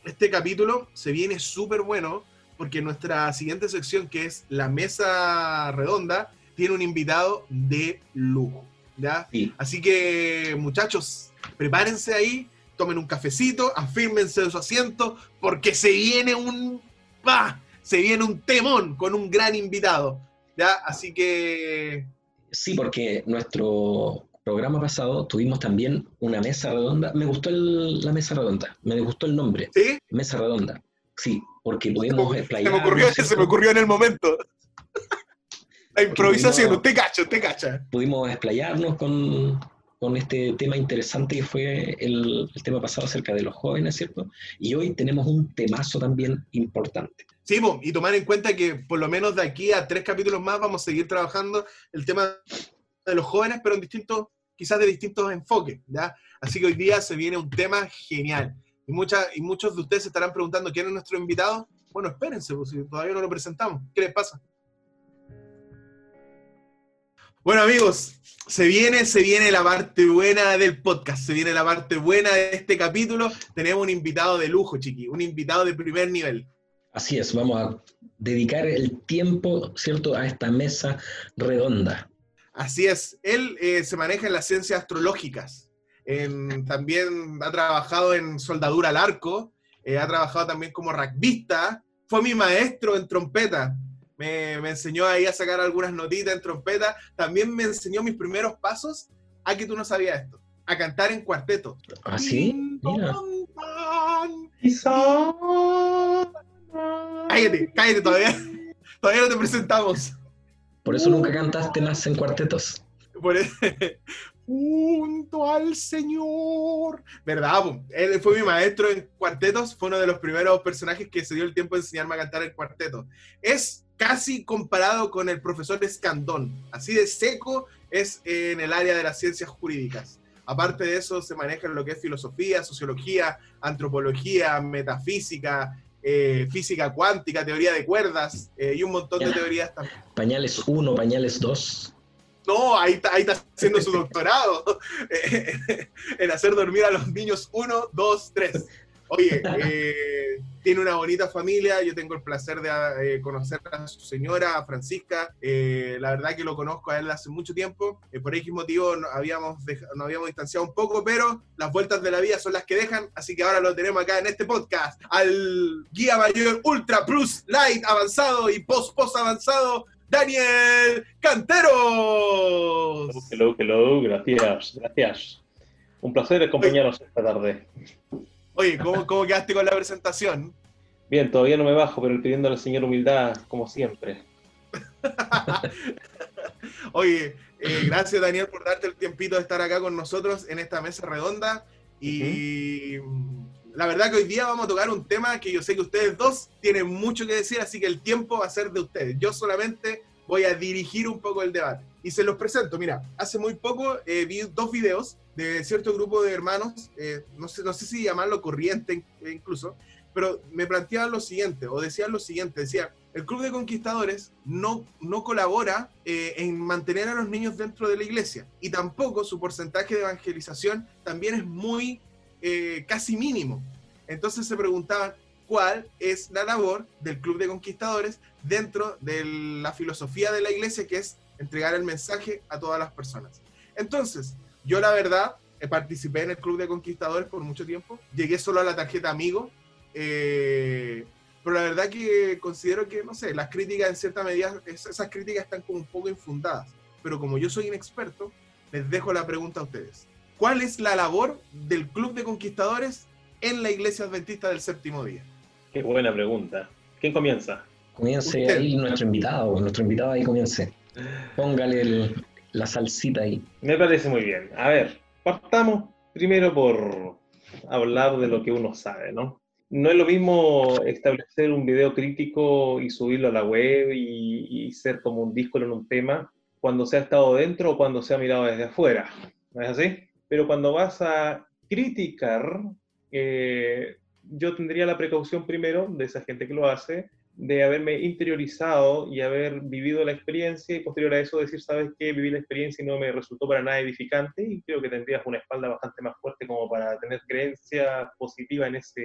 este capítulo se viene súper bueno porque nuestra siguiente sección, que es la mesa redonda, tiene un invitado de lujo. ¿ya?
sí,
Así que, muchachos, prepárense ahí, tomen un cafecito, afírmense de su asiento, porque se viene un. ¡Bah! Se viene un temón con un gran invitado. ¿ya? Así que.
sí, porque nuestro programa pasado tuvimos también una mesa redonda. Me gustó el- la mesa redonda, me gustó el nombre,
¿Sí?
mesa redonda. Sí, porque
Se
pudimos
me,
explayar.
se me ocurrió, se me ocurrió en el momento. La improvisación, usted cacha, usted cacha.
Pudimos explayarnos con, con este tema interesante que fue el, el tema pasado acerca de los jóvenes, ¿cierto? Y hoy tenemos un temazo también importante.
Sí, y tomar en cuenta que por lo menos de aquí a tres capítulos más vamos a seguir trabajando el tema de los jóvenes, pero en distintos, quizás de distintos enfoques, ¿ya? Así que hoy día se viene un tema genial. Y, muchas y muchos de ustedes se estarán preguntando quién es nuestro invitado. Bueno, espérense, pues, si todavía no lo presentamos. ¿Qué les pasa? Bueno, amigos, se viene, se viene la parte buena del podcast, se viene la parte buena de este capítulo. Tenemos un invitado de lujo, chiqui, un invitado de primer nivel.
Así es, vamos a dedicar el tiempo, ¿cierto?, a esta mesa redonda.
Así es, él eh, se maneja en las ciencias astrológicas. En- también ha trabajado en soldadura al arco, eh, ha trabajado también como rugbyista fue mi maestro en trompeta. Me, me enseñó ahí a sacar algunas notitas en trompeta. También me enseñó mis primeros pasos a que tú no sabías esto, a cantar en cuarteto.
¿Ah, sí? Mira.
Cállate, cállate todavía. Todavía no te presentamos.
Por eso nunca cantaste más en cuartetos.
Por e- Junto al Señor. ¿Verdad? po? Él fue mi maestro en cuartetos. Fue uno de los primeros personajes que se dio el tiempo de enseñarme a cantar en cuarteto. Es casi comparado con el profesor Escandón. Así de seco es en el área de las ciencias jurídicas. Aparte de eso, se maneja en lo que es filosofía, sociología, antropología, metafísica, eh, física cuántica, teoría de cuerdas eh, y un montón de teorías también.
Pañales 1, pañales 2.
No, ahí está, ahí está haciendo su doctorado en hacer dormir a los niños uno, dos, tres. Oye, eh, tiene una bonita familia, yo tengo el placer de eh, conocer a su señora, a Francisca, eh, la verdad que lo conozco a él hace mucho tiempo, por X motivo nos habíamos, nos habíamos distanciado un poco, pero las vueltas de la vida son las que dejan, así que ahora lo tenemos acá en este podcast, al guía mayor Ultra Plus Light avanzado y Post Post avanzado, Daniel Canteros.
Hello, hello, gracias, gracias. Un placer acompañarnos esta tarde.
Oye, ¿cómo, cómo quedaste con la presentación?
Bien, todavía no me bajo, pero pidiendo al Señor humildad, como siempre.
Oye, eh, gracias Daniel por darte el tiempito de estar acá con nosotros en esta mesa redonda. Y la verdad que hoy día vamos a tocar un tema que yo sé que ustedes dos tienen mucho que decir, así que el tiempo va a ser de ustedes. Yo solamente voy a dirigir un poco el debate. Y se los presento. Mira, hace muy poco eh, vi dos videos de cierto grupo de hermanos, eh, no, sé, no sé si llamarlo corriente eh, incluso, pero me planteaban lo siguiente, o decían lo siguiente, decía, el Club de Conquistadores no, no colabora en mantener a los niños dentro de la iglesia y tampoco su porcentaje de evangelización también es muy, casi mínimo. Entonces se preguntaban cuál es la labor del Club de Conquistadores dentro de la filosofía de la iglesia, que es entregar el mensaje a todas las personas. Entonces, yo la verdad, eh, participé en el Club de Conquistadores por mucho tiempo, llegué solo a la tarjeta amigo, eh, pero la verdad que considero que, no sé, las críticas en cierta medida, es- esas críticas están como un poco infundadas, pero como yo soy inexperto, les dejo la pregunta a ustedes. ¿Cuál es la labor del Club de Conquistadores en la Iglesia Adventista del Séptimo Día?
Qué buena pregunta. ¿Quién comienza?
Comience
Usted.
ahí nuestro invitado, nuestro invitado ahí comience. Póngale el- la salsita ahí.
Me parece muy bien. A ver, partamos primero por hablar de lo que uno sabe, ¿no? No es lo mismo establecer un video crítico y subirlo a la web y, y ser como un disco en un tema cuando se ha estado dentro o cuando se ha mirado desde afuera. ¿No es así? Pero cuando vas a criticar, eh, yo tendría la precaución primero de esa gente que lo hace, de haberme interiorizado y haber vivido la experiencia y posterior a eso decir, sabes qué, viví la experiencia y no me resultó para nada edificante y creo que tendrías una espalda bastante más fuerte como para tener creencia positiva en, ese,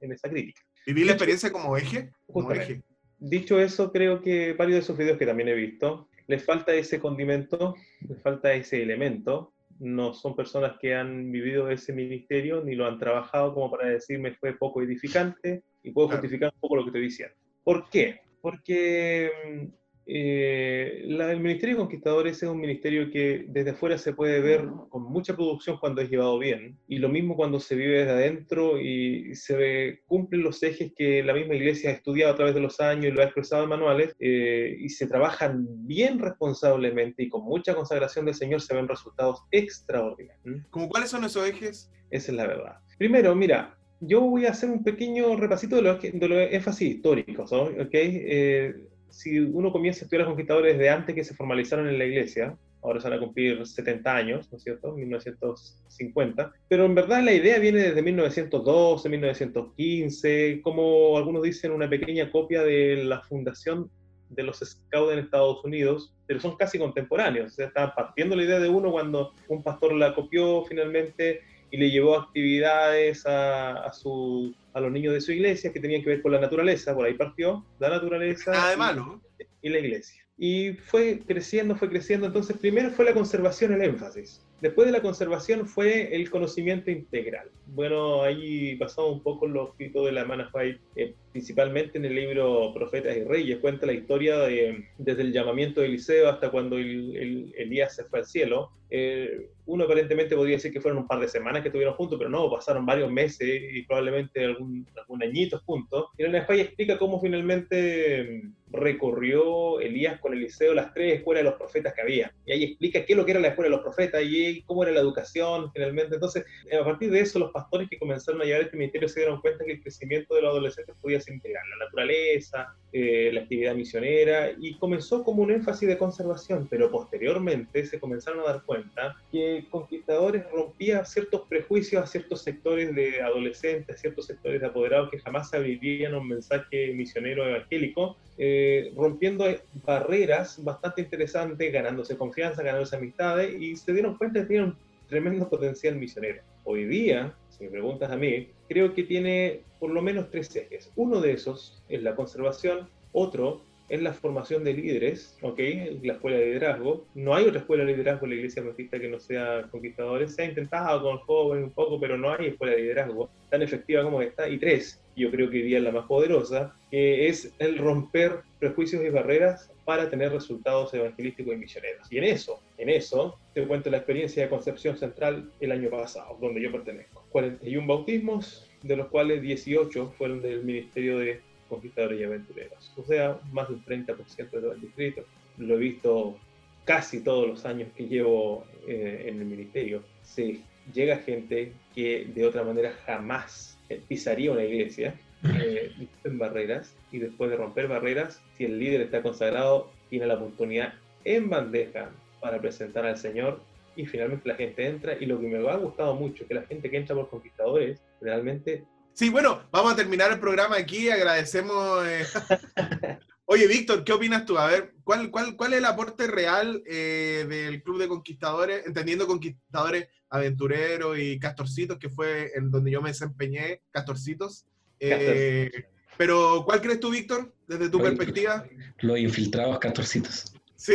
en esa crítica.
¿Viví la experiencia como eje? Como eje.
Dicho eso, creo que varios de esos videos que también he visto, les falta ese condimento, les falta ese elemento. No son personas que han vivido ese ministerio ni lo han trabajado como para decirme fue poco edificante y puedo
Claro.
justificar un poco lo que estoy diciendo. ¿Por qué? Porque mm, eh, la- el Ministerio de Conquistadores es un ministerio que desde afuera se puede ver con mucha producción cuando es llevado bien, y lo mismo cuando se vive desde adentro y se ve- cumplen los ejes que la misma iglesia ha estudiado a través de los años y lo ha expresado en manuales, eh, y se trabajan bien responsablemente y con mucha consagración del Señor, se ven resultados extraordinarios. ¿m?
¿Como cuáles son esos ejes?
Esa es la verdad. Primero, mira, yo voy a hacer un pequeño repasito de los, de los énfasis históricos. ¿ok? Eh, si uno comienza a estudiar a los conquistadores desde antes que se formalizaron en la iglesia, ahora se van a cumplir 70 años, ¿no es cierto? 1950, pero en verdad la idea viene desde 1912, 1915, como algunos dicen, una pequeña copia de la fundación de los Scouts en Estados Unidos, pero son casi contemporáneos, o sea, estaban partiendo la idea de uno cuando un pastor la copió finalmente y le llevó actividades a, a, su, a los niños de su iglesia que tenían que ver con la naturaleza, por ahí partió la naturaleza
Nada de
y-
malo.
y la iglesia. Y fue creciendo, fue creciendo. Entonces, primero fue la conservación, el énfasis. Después de la conservación fue el conocimiento integral. Bueno, ahí pasamos un poco los escritos de la White. Eh, principalmente en el libro Profetas y Reyes, cuenta la historia de, desde el llamamiento de Eliseo hasta cuando el- el- Elías se fue al cielo. Eh, uno aparentemente podría decir que fueron un par de semanas que estuvieron juntos, pero no, pasaron varios meses y probablemente algún, algún añito juntos. Y en la España explica cómo finalmente mm, recorrió Elías con Eliseo las tres escuelas de los profetas que había. Y ahí explica qué es lo que era la escuela de los profetas y cómo era la educación finalmente. Entonces, a partir de eso, los pastores que comenzaron a llevar este ministerio se dieron cuenta que el crecimiento de los adolescentes podía ser integral. La naturaleza, eh, la actividad misionera, y comenzó como un énfasis de conservación, pero posteriormente se comenzaron a dar cuenta que Conquistadores rompía ciertos prejuicios a ciertos sectores de adolescentes, a ciertos sectores de apoderados que jamás se abrirían un mensaje misionero evangélico, eh, rompiendo barreras bastante interesantes, ganándose confianza, ganándose amistades, y se dieron cuenta que tiene un tremendo potencial misionero. Hoy día, si me preguntas a mí, creo que tiene por lo menos tres ejes. Uno de esos es la conservación, otro es la formación de líderes, ¿ok? La escuela de liderazgo. No hay otra escuela de liderazgo en la iglesia adventista que no sea conquistadores. Se ha intentado con jóvenes un poco, pero no hay escuela de liderazgo tan efectiva como esta. Y tres, yo creo que hoy día es la más poderosa, que es el romper prejuicios y barreras para tener resultados evangelísticos y misioneros. Y en eso, en eso, te cuento la experiencia de Concepción Central el año pasado, donde yo pertenezco. 41 bautismos, de los cuales 18 fueron del Ministerio de Conquistadores y Aventureros. O sea, más del 30% de todo el distrito. Lo he visto casi todos los años que llevo eh, en el ministerio. Se llega gente que de otra manera jamás pisaría una iglesia, eh, en barreras, y después de romper barreras, si el líder está consagrado, tiene la oportunidad en bandeja para presentar al Señor y finalmente la gente entra y lo que me ha gustado mucho que la gente que entra por conquistadores realmente
Sí, bueno, vamos a terminar el programa aquí. Agradecemos. eh. Oye, Víctor, ¿qué opinas tú? A ver, ¿cuál, cuál, cuál es el aporte real eh, del Club de Conquistadores, entendiendo Conquistadores Aventureros y Castorcitos, que fue en donde yo me desempeñé, Castorcitos? Eh, pero, ¿cuál crees tú, Víctor, desde tu perspectiva?
Los infiltrados castorcitos.
Sí,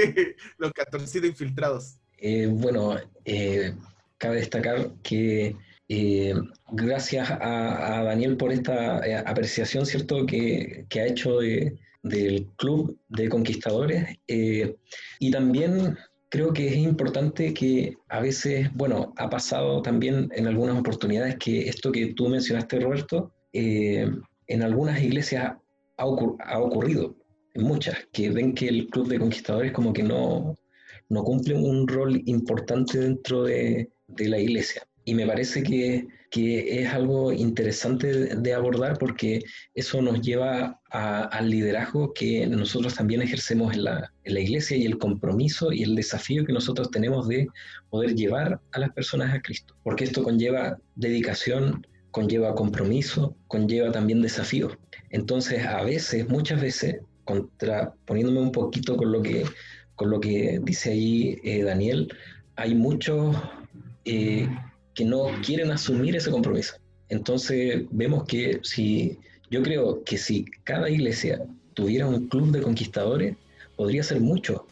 los Castorcitos infiltrados.
Eh, bueno, eh, cabe destacar que gracias a, a Daniel por esta apreciación, ¿cierto?, que, que ha hecho de- del Club de Conquistadores. y también creo que es importante que a veces, bueno, ha pasado también en algunas oportunidades que esto que tú mencionaste, Roberto, eh, en algunas iglesias ha, ha ocurrido, en muchas, que ven que el Club de Conquistadores como que no, no cumple un rol importante dentro de, de la iglesia. Y me parece que, que es algo interesante de, abordar porque eso nos lleva al liderazgo que nosotros también ejercemos en la, en la iglesia y el compromiso y el desafío que nosotros tenemos de poder llevar a las personas a Cristo. Porque esto conlleva dedicación, conlleva compromiso, conlleva también desafío. Entonces, a veces, muchas veces, contraponiéndome un poquito con lo que, con lo que dice ahí eh, Daniel, hay muchos eh, que no quieren asumir ese compromiso. Entonces, vemos que si, yo creo que si cada iglesia tuviera un club de conquistadores, podría ser mucho,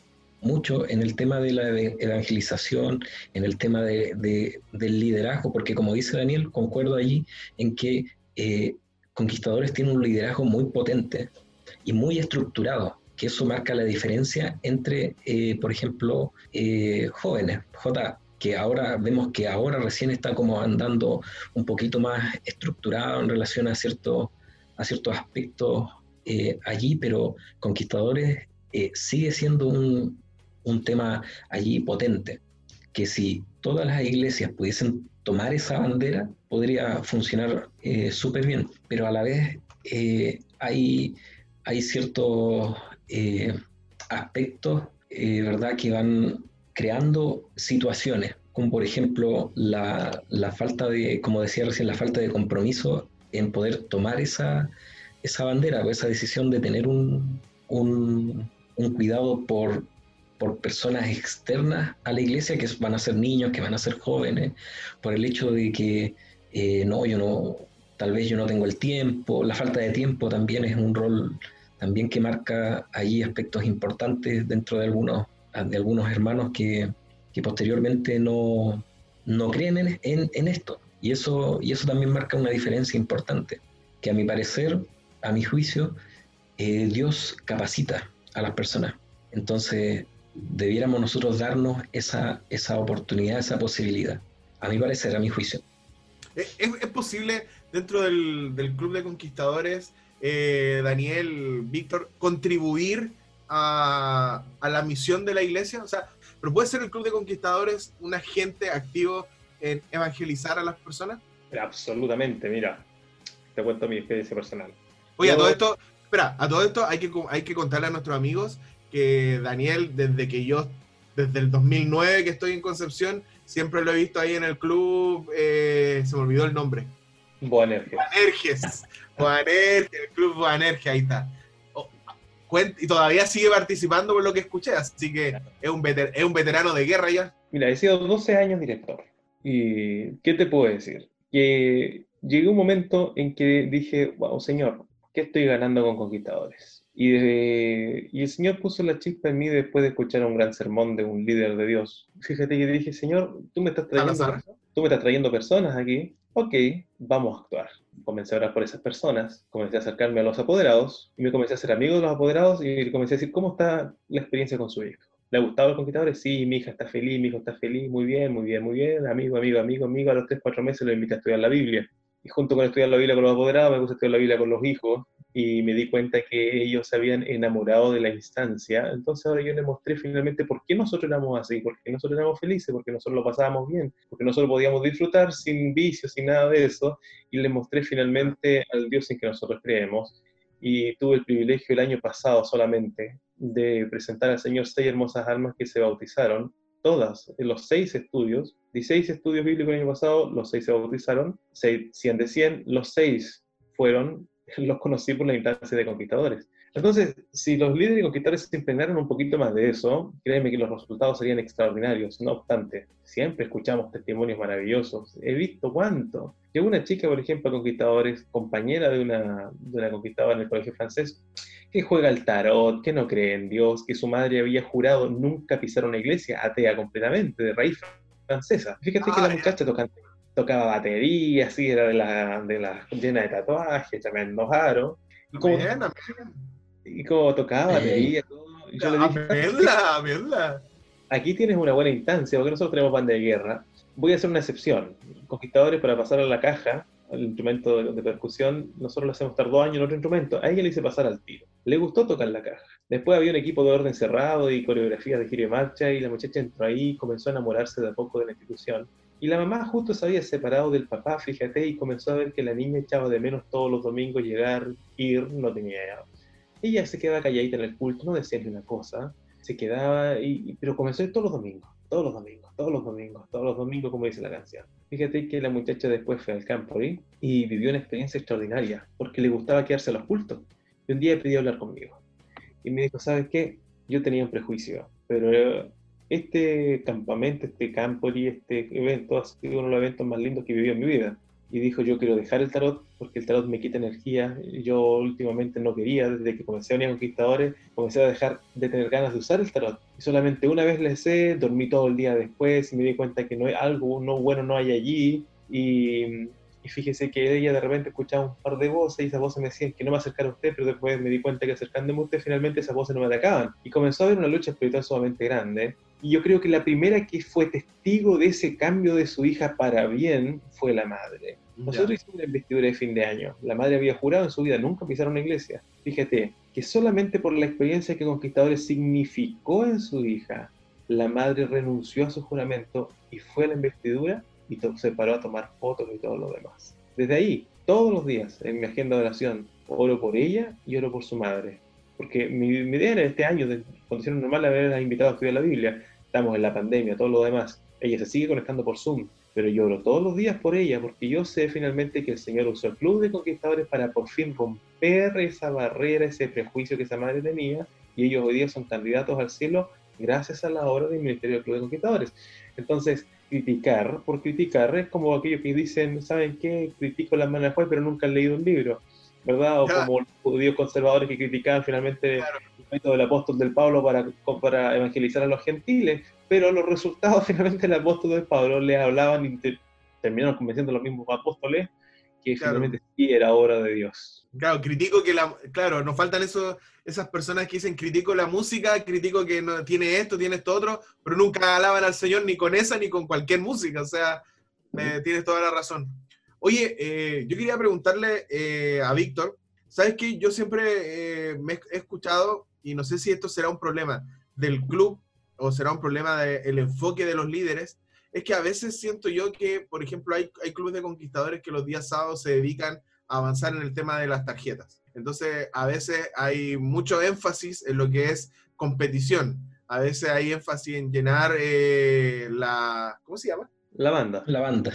mucho en el tema de la eve- evangelización, en el tema de- de- del liderazgo, porque como dice Daniel, concuerdo allí en que eh, Conquistadores tiene un liderazgo muy potente y muy estructurado, que eso marca la diferencia entre, eh, por ejemplo, eh, jóvenes, J, que ahora vemos que ahora recién está como andando un poquito más estructurado en relación a, cierto, a ciertos aspectos allí, pero Conquistadores sigue siendo un, un tema allí potente, que si todas las iglesias pudiesen tomar esa bandera, podría funcionar eh, súper bien, pero a la vez eh, hay, hay ciertos eh, aspectos, ¿verdad?, que van creando situaciones, como por ejemplo la, la falta de, como decía recién, la falta de compromiso en poder tomar esa, esa bandera o esa decisión de tener un, un, un cuidado por, por personas externas a la iglesia, que van a ser niños, que van a ser jóvenes, por el hecho de que eh, no, yo no, tal vez yo no tengo el tiempo, la falta de tiempo también es un rol también que marca allí aspectos importantes dentro de algunos, de algunos hermanos que, que posteriormente no, no creen en, en, en esto. Y eso, y eso también marca una diferencia importante, que a mi parecer a mi juicio, eh, Dios capacita a las personas. Entonces, debiéramos nosotros darnos esa, esa oportunidad, esa posibilidad. A mi parecer, a mi juicio.
¿Es, es- es posible dentro del, del Club de Conquistadores, eh, Daniel, Víctor, contribuir a, a la misión de la iglesia? O sea, ¿pero puede ser el Club de Conquistadores un agente activo en evangelizar a las personas?
Absolutamente, mira, te cuento mi experiencia personal.
Oye, a
Yo-
todo esto, espera, a todo esto hay que, hay que contarle a nuestros amigos que Daniel, desde que yo, desde el 2009 que estoy en Concepción, siempre lo he visto ahí en el club, eh, se me olvidó el nombre.
Boanerges.
Boanerges, Boanerges, el club Boanerges, ahí está. Oh, y todavía sigue participando por lo que escuché, así que es un, veter- es un veterano de guerra ya.
Mira, he sido 12 años director. ¿Y qué te puedo decir? Que llegué un momento en que dije, wow, señor, ¿qué estoy ganando con Conquistadores? Y, de- y el Señor puso la chispa en mí después de escuchar un gran sermón de un líder de Dios. Fíjate que dije, Señor, tú me estás trayendo, tú me estás trayendo personas aquí. Ok, vamos a actuar. Comencé a orar por esas personas, comencé a acercarme a los apoderados y me comencé a hacer amigo de los apoderados y comencé a decir, ¿cómo está la experiencia con su hijo? ¿Le ha gustado los conquistadores? Sí, mi hija está feliz, mi hijo está feliz, muy bien, muy bien, muy bien, amigo, amigo, amigo, amigo, a los 3, 4 meses lo invité a estudiar la Biblia. Y junto con estudiar la Biblia con los apoderados, me puse a estudiar la Biblia con los hijos y me di cuenta que ellos se habían enamorado de la instancia. Entonces ahora yo les mostré finalmente por qué nosotros éramos así, por qué nosotros éramos felices, porque nosotros lo pasábamos bien, porque nosotros podíamos disfrutar sin vicios, sin nada de eso, y les mostré finalmente al Dios en que nosotros creemos. Y tuve el privilegio el año pasado solamente de presentar al Señor seis hermosas almas que se bautizaron, todas, en los seis estudios, 16 estudios bíblicos el año pasado, los seis se bautizaron, seis- 100 de 100, los seis fueron, los conocí por la instancia de conquistadores. Entonces, si los líderes y conquistadores se impregnaran un poquito más de eso, créeme que los resultados serían extraordinarios. No obstante, siempre escuchamos testimonios maravillosos. He visto cuánto. Llegó una chica, por ejemplo, a conquistadores, compañera de una, de una conquistadora en el colegio francés, que juega al tarot, que no cree en Dios, que su madre había jurado nunca pisar una iglesia, atea completamente, de raíz francesa. Fíjate que la muchacha toca- tocaba batería, así, era de la, de la llena de tatuajes, tremendos aros. Y como, y como tocaba
Eh.
batería, todo, y yo le dije,
Amenla, amenla.
aquí tienes una buena instancia, porque nosotros tenemos banda de guerra. Voy a hacer una excepción. Conquistadores, para pasar a la caja, al instrumento de, de percusión, nosotros le hacemos estar dos años en otro instrumento. A ella le hice pasar al tiro. Le gustó tocar la caja. Después había un equipo de orden cerrado y coreografías de giro y marcha, y la muchacha entró ahí y comenzó a enamorarse de a poco de la institución. Y la mamá justo se había separado del papá, fíjate, y comenzó a ver que la niña echaba de menos todos los domingos llegar, ir, no tenía ella se quedaba calladita en el culto, no decía ni una cosa, se quedaba, y, y- pero comenzó a ir todos los domingos, todos los domingos, todos los domingos, todos los domingos, como dice la canción. Fíjate que la muchacha después fue al campo ¿sí? y vivió una experiencia extraordinaria, porque le gustaba quedarse a los cultos. Y un día pidió hablar conmigo. Y me dijo, ¿sabes qué? Yo tenía un prejuicio, pero eh, este campamento, este campo y este evento ha sido uno de los eventos más lindos que he vivido en mi vida y dijo yo quiero dejar el tarot porque el tarot me quita energía. Yo últimamente no quería, desde que comencé a venir a Conquistadores, comencé a dejar de tener ganas de usar el tarot. Y solamente una vez le sé, dormí todo el día después y me di cuenta que no hay algo no bueno no hay allí. Y, y fíjese que ella de repente escuchaba un par de voces y esas voces me decían que no me acercara a usted, pero después me di cuenta que acercándome a usted finalmente esas voces no me atacaban. Y comenzó a haber una lucha espiritual sumamente grande. Y yo creo que la primera que fue testigo de ese cambio de su hija para bien fue la madre. Nosotros hicimos una investidura de fin de año. La madre había jurado en su vida nunca pisar una iglesia. Fíjate que solamente por la experiencia que Conquistadores significó en su hija, la madre renunció a su juramento y fue a la investidura y se paró a tomar fotos y todo lo demás. Desde ahí, todos los días en mi agenda de oración, oro por ella y oro por su madre. Porque mi, mi idea era este año, de condiciones normales, haberla invitado a estudiar la Biblia. Estamos en la pandemia, todo lo demás. Ella se sigue conectando por Zoom, pero yo oro todos los días por ella, porque yo sé finalmente que el Señor usó el Club de Conquistadores para por fin romper esa barrera, ese prejuicio que esa madre tenía, y ellos hoy día son candidatos al cielo gracias a la obra del Ministerio del Club de Conquistadores. Entonces, criticar por criticar es como aquellos que dicen, ¿saben qué? Critico las manos del juez, pero nunca han leído un libro, ¿verdad? O
Claro.
como los judíos conservadores que criticaban finalmente
Claro.
el método del apóstol del Pablo para, para evangelizar a los gentiles, pero los resultados finalmente del apóstol del Pablo les hablaban y te- terminaron convenciendo a los mismos apóstoles que
Claro.
finalmente sí era obra de Dios.
Claro, critico que la. Claro, nos faltan esos, esas personas que dicen critico la música, critico que no tiene esto, tiene esto otro, pero nunca alaban al Señor ni con esa ni con cualquier música. O sea, eh, tienes toda la razón. Oye, eh, yo quería preguntarle eh, a Víctor, ¿sabes qué? Yo siempre eh, me he escuchado, y no sé si esto será un problema del club o será un problema del enfoque de los líderes, es que a veces siento yo que, por ejemplo, hay, hay clubes de conquistadores que los días sábados se dedican a avanzar en el tema de las tarjetas. Entonces, a veces hay mucho énfasis en lo que es competición. A veces hay énfasis en llenar eh, la... ¿Cómo se llama?
La banda.
La banda.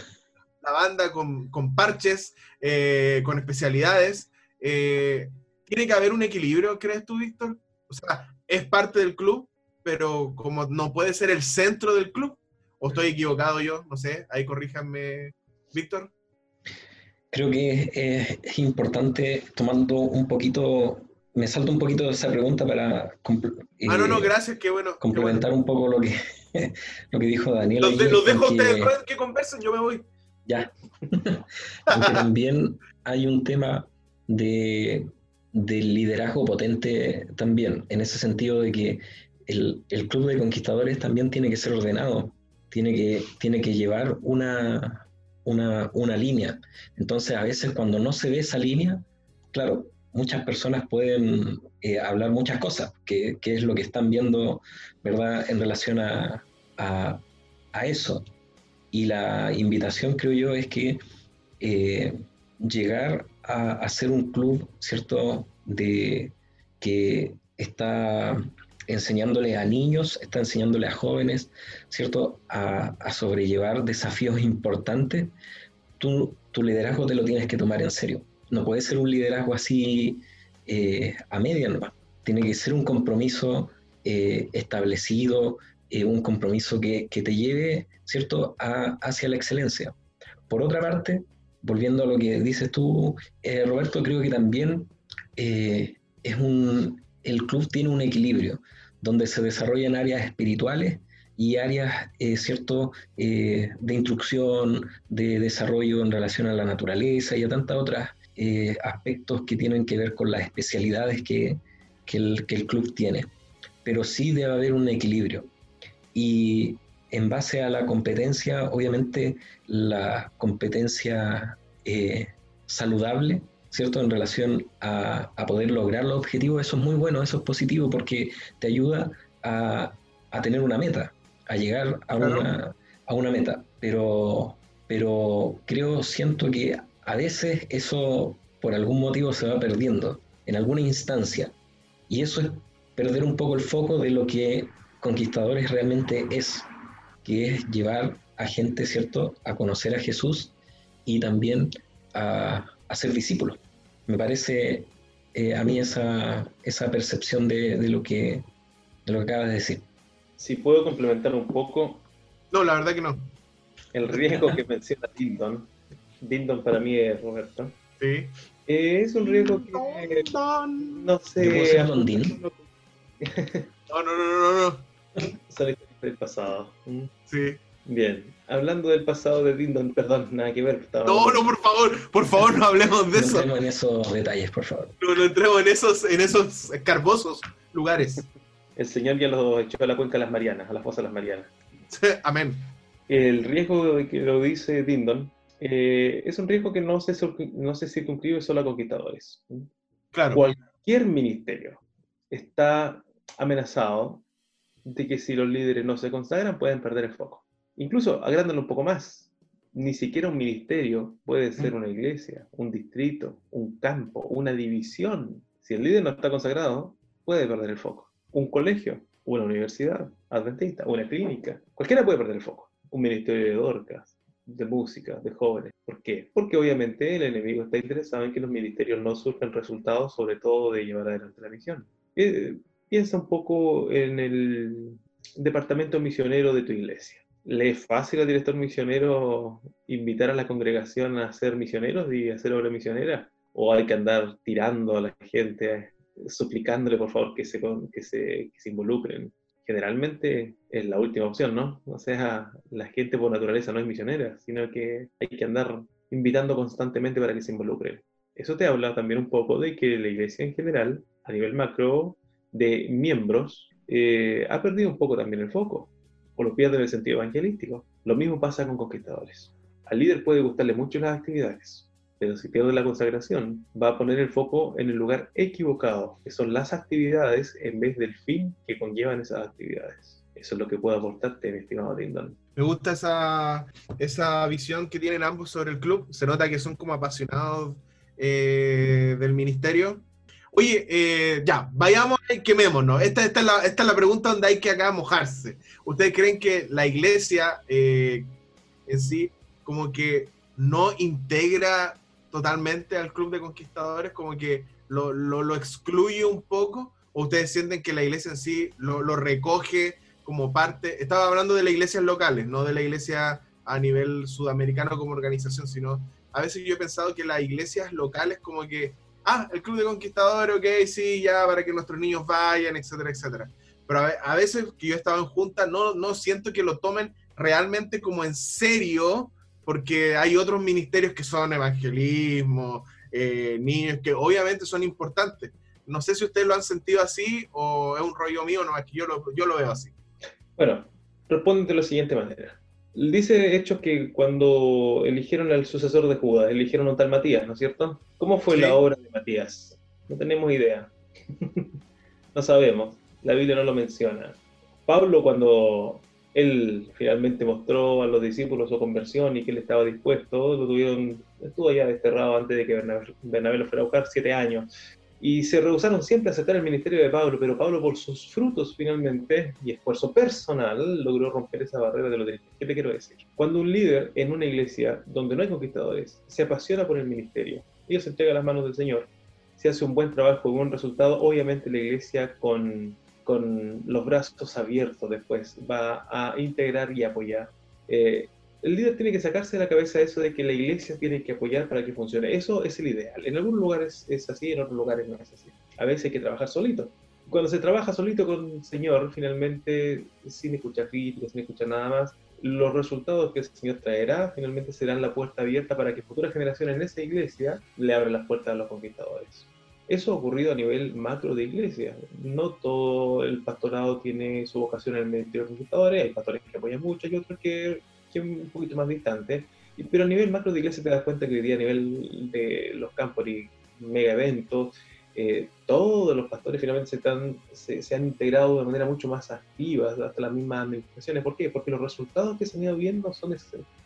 Banda con, con parches, eh, con especialidades. Eh, ¿Tiene que haber un equilibrio, crees tú, Víctor? O sea, es parte del club, pero como no puede ser el centro del club, o estoy equivocado yo, no sé, ahí corríjanme, Víctor.
Creo que es, es importante, tomando un poquito, me salto un poquito de esa pregunta para compl-
ah, no, no, gracias, qué bueno. qué bueno.
complementar un poco lo que, lo que dijo Daniel.
Los, de- los dejo a ustedes que conversen, yo me voy.
Ya. Porque también hay un tema de, liderazgo potente también, en ese sentido de que el, el club de conquistadores también tiene que ser ordenado, tiene que, tiene que llevar una, una, una línea. Entonces, a veces cuando no se ve esa línea, claro, muchas personas pueden eh, hablar muchas cosas, que, que es lo que están viendo, ¿verdad?, en relación a, a, a eso. Y la invitación, creo yo, es que eh, llegar a, a ser un club, ¿cierto?, de, que está enseñándole a niños, está enseñándole a jóvenes, ¿cierto?, a, a sobrellevar desafíos importantes, tú, tu liderazgo te lo tienes que tomar en serio. No puede ser un liderazgo así eh, a media nomás. Tiene que ser un compromiso eh, establecido, un compromiso que, que te lleve, ¿cierto?, hacia la excelencia. Por otra parte, volviendo a lo que dices tú, eh, Roberto, creo que también eh, es un, el club tiene un equilibrio donde se desarrollan áreas espirituales y áreas, eh, ¿cierto?, de instrucción, de desarrollo en relación a la naturaleza y a tantas otras aspectos que tienen que ver con las especialidades que, que el, que el club tiene. Pero sí debe haber un equilibrio. Y en base a la competencia, obviamente la competencia eh, saludable, ¿cierto? En relación a, a poder lograr los objetivos, eso es muy bueno, eso es positivo porque te ayuda a, a tener una meta, a llegar a,
Claro.
una, a una meta. Pero, pero creo, siento que a veces eso por algún motivo se va perdiendo en alguna instancia. Y eso es perder un poco el foco de lo que Conquistadores realmente es, que es llevar a gente, ¿cierto?, a conocer a Jesús y también a, a ser discípulos. Me parece eh, a mí esa, esa percepción de, de lo que, de lo que acabas de decir.
Si puedo complementar un poco,
No, la verdad que no.
el riesgo que menciona Dindon, Dindon para mí es Roberto,
Sí.
eh, es un riesgo que
No,
no
¿Yo puedo
sé.
ser
no, no, no, no, no.
Del pasado. ¿Mm?
Sí.
Bien, hablando del pasado de Dindon, perdón, nada que ver. estaba-
No, no, por favor, por favor, no hablemos de
No
eso.
entremos en esos detalles, por favor.
No, no entremos en esos, en esos escarbosos lugares.
El Señor ya los echó a la cuenca de las Marianas, a las fosas de las Marianas.
Amén.
El riesgo de que lo dice Dindon eh, es un riesgo que no se, no se circunscribe solo a conquistadores.
Claro.
Cualquier ministerio está amenazado de que si los líderes no se consagran pueden perder el foco. Incluso agrándalo un poco más. Ni siquiera un ministerio puede ser una iglesia, un distrito, un campo, una división. Si el líder no está consagrado, puede perder el foco. Un colegio, una universidad adventista, una clínica, cualquiera puede perder el foco. Un ministerio de dorcas, de música, de jóvenes. ¿Por qué? Porque obviamente el enemigo está interesado en que los ministerios no surjan resultados, sobre todo de llevar adelante la misión. Eh, piensa un poco en el departamento misionero de tu iglesia. ¿Le es fácil al director misionero invitar a la congregación a ser misioneros y hacer obra misionera? ¿O hay que andar tirando a la gente, suplicándole por favor que se, con- que se, que se involucren? Generalmente es la última opción, ¿no? O sea, la gente por naturaleza no es misionera, sino que hay que andar invitando constantemente para que se involucren. Eso te habla también un poco de que la iglesia en general, a nivel macro, de miembros, eh, ha perdido un poco también el foco, o lo pierde en el sentido evangelístico. Lo mismo pasa con conquistadores. Al líder puede gustarle mucho las actividades, pero si pierde la consagración, va a poner el foco en el lugar equivocado, que son las actividades en vez del fin que conllevan esas actividades. Eso es lo que puedo aportarte, mi estimado Lindon.
Me gusta esa, esa visión que tienen ambos sobre el club. Se nota que son como apasionados eh, del ministerio. Oye, eh, ya, vayamos y quemémonos. Esta, es la, pregunta donde hay que acá mojarse. ¿Ustedes creen que la iglesia eh, en sí como que no integra totalmente al club de conquistadores, como que lo excluye un poco? ¿O ustedes sienten que la iglesia en sí lo, lo recoge como parte? Estaba hablando de las iglesias locales, no de la iglesia a nivel sudamericano como organización, sino a veces yo he pensado que las iglesias locales como que, ah, el club de conquistadores, ok, sí, ya, para que nuestros niños vayan, etcétera, etcétera. Pero a, ve- a veces que yo he estado en junta, no, no siento que lo tomen realmente como en serio, porque hay otros ministerios que son evangelismo, eh, niños, que obviamente son importantes. No sé si ustedes lo han sentido así o es un rollo mío, no, es que yo lo, yo lo veo así.
Bueno, responde de la siguiente manera. Dice Hechos que cuando eligieron al sucesor de Judas, eligieron a un tal Matías, ¿no es cierto? ¿Cómo fue
Sí.
la obra de Matías? No tenemos idea. no sabemos. La Biblia no lo menciona. Pablo, cuando él finalmente mostró a los discípulos su conversión y que él estaba dispuesto, lo tuvieron, estuvo ya desterrado antes de que Bernabé, Bernabé lo fuera a buscar, siete años. Y se rehusaron siempre a aceptar el ministerio de Pablo, pero Pablo por sus frutos finalmente y esfuerzo personal logró romper esa barrera de los dirigentes. ¿Qué te quiero decir? Cuando un líder en una iglesia donde no hay conquistadores se apasiona por el ministerio, ellos se entrega las manos del Señor, se hace un buen trabajo un buen resultado, obviamente la iglesia con, con los brazos abiertos después va a integrar y apoyar. Eh, el líder tiene que sacarse de la cabeza eso de que la iglesia tiene que apoyar para que funcione. Eso es el ideal. En algunos lugares es así, en otros lugares no es así. A veces hay que trabajar solito. Cuando se trabaja solito con el Señor, finalmente, sin escuchar críticas, sin escuchar nada más, los resultados que el Señor traerá finalmente serán la puerta abierta para que futuras generaciones en esa iglesia le abran las puertas a los conquistadores. Eso ha ocurrido a nivel macro de iglesia. No todo el pastorado tiene su vocación en el ministerio de conquistadores. Hay pastores que apoyan mucho y otros que, que un poquito más distantes. Y- Pero a nivel macro de iglesia te das cuenta que hoy día a nivel de los campos y mega eventos, eh, todos los pastores finalmente se, están, se, se han integrado de manera mucho más activa, hasta las mismas administraciones. ¿Por qué? Porque los resultados que se han ido viendo son,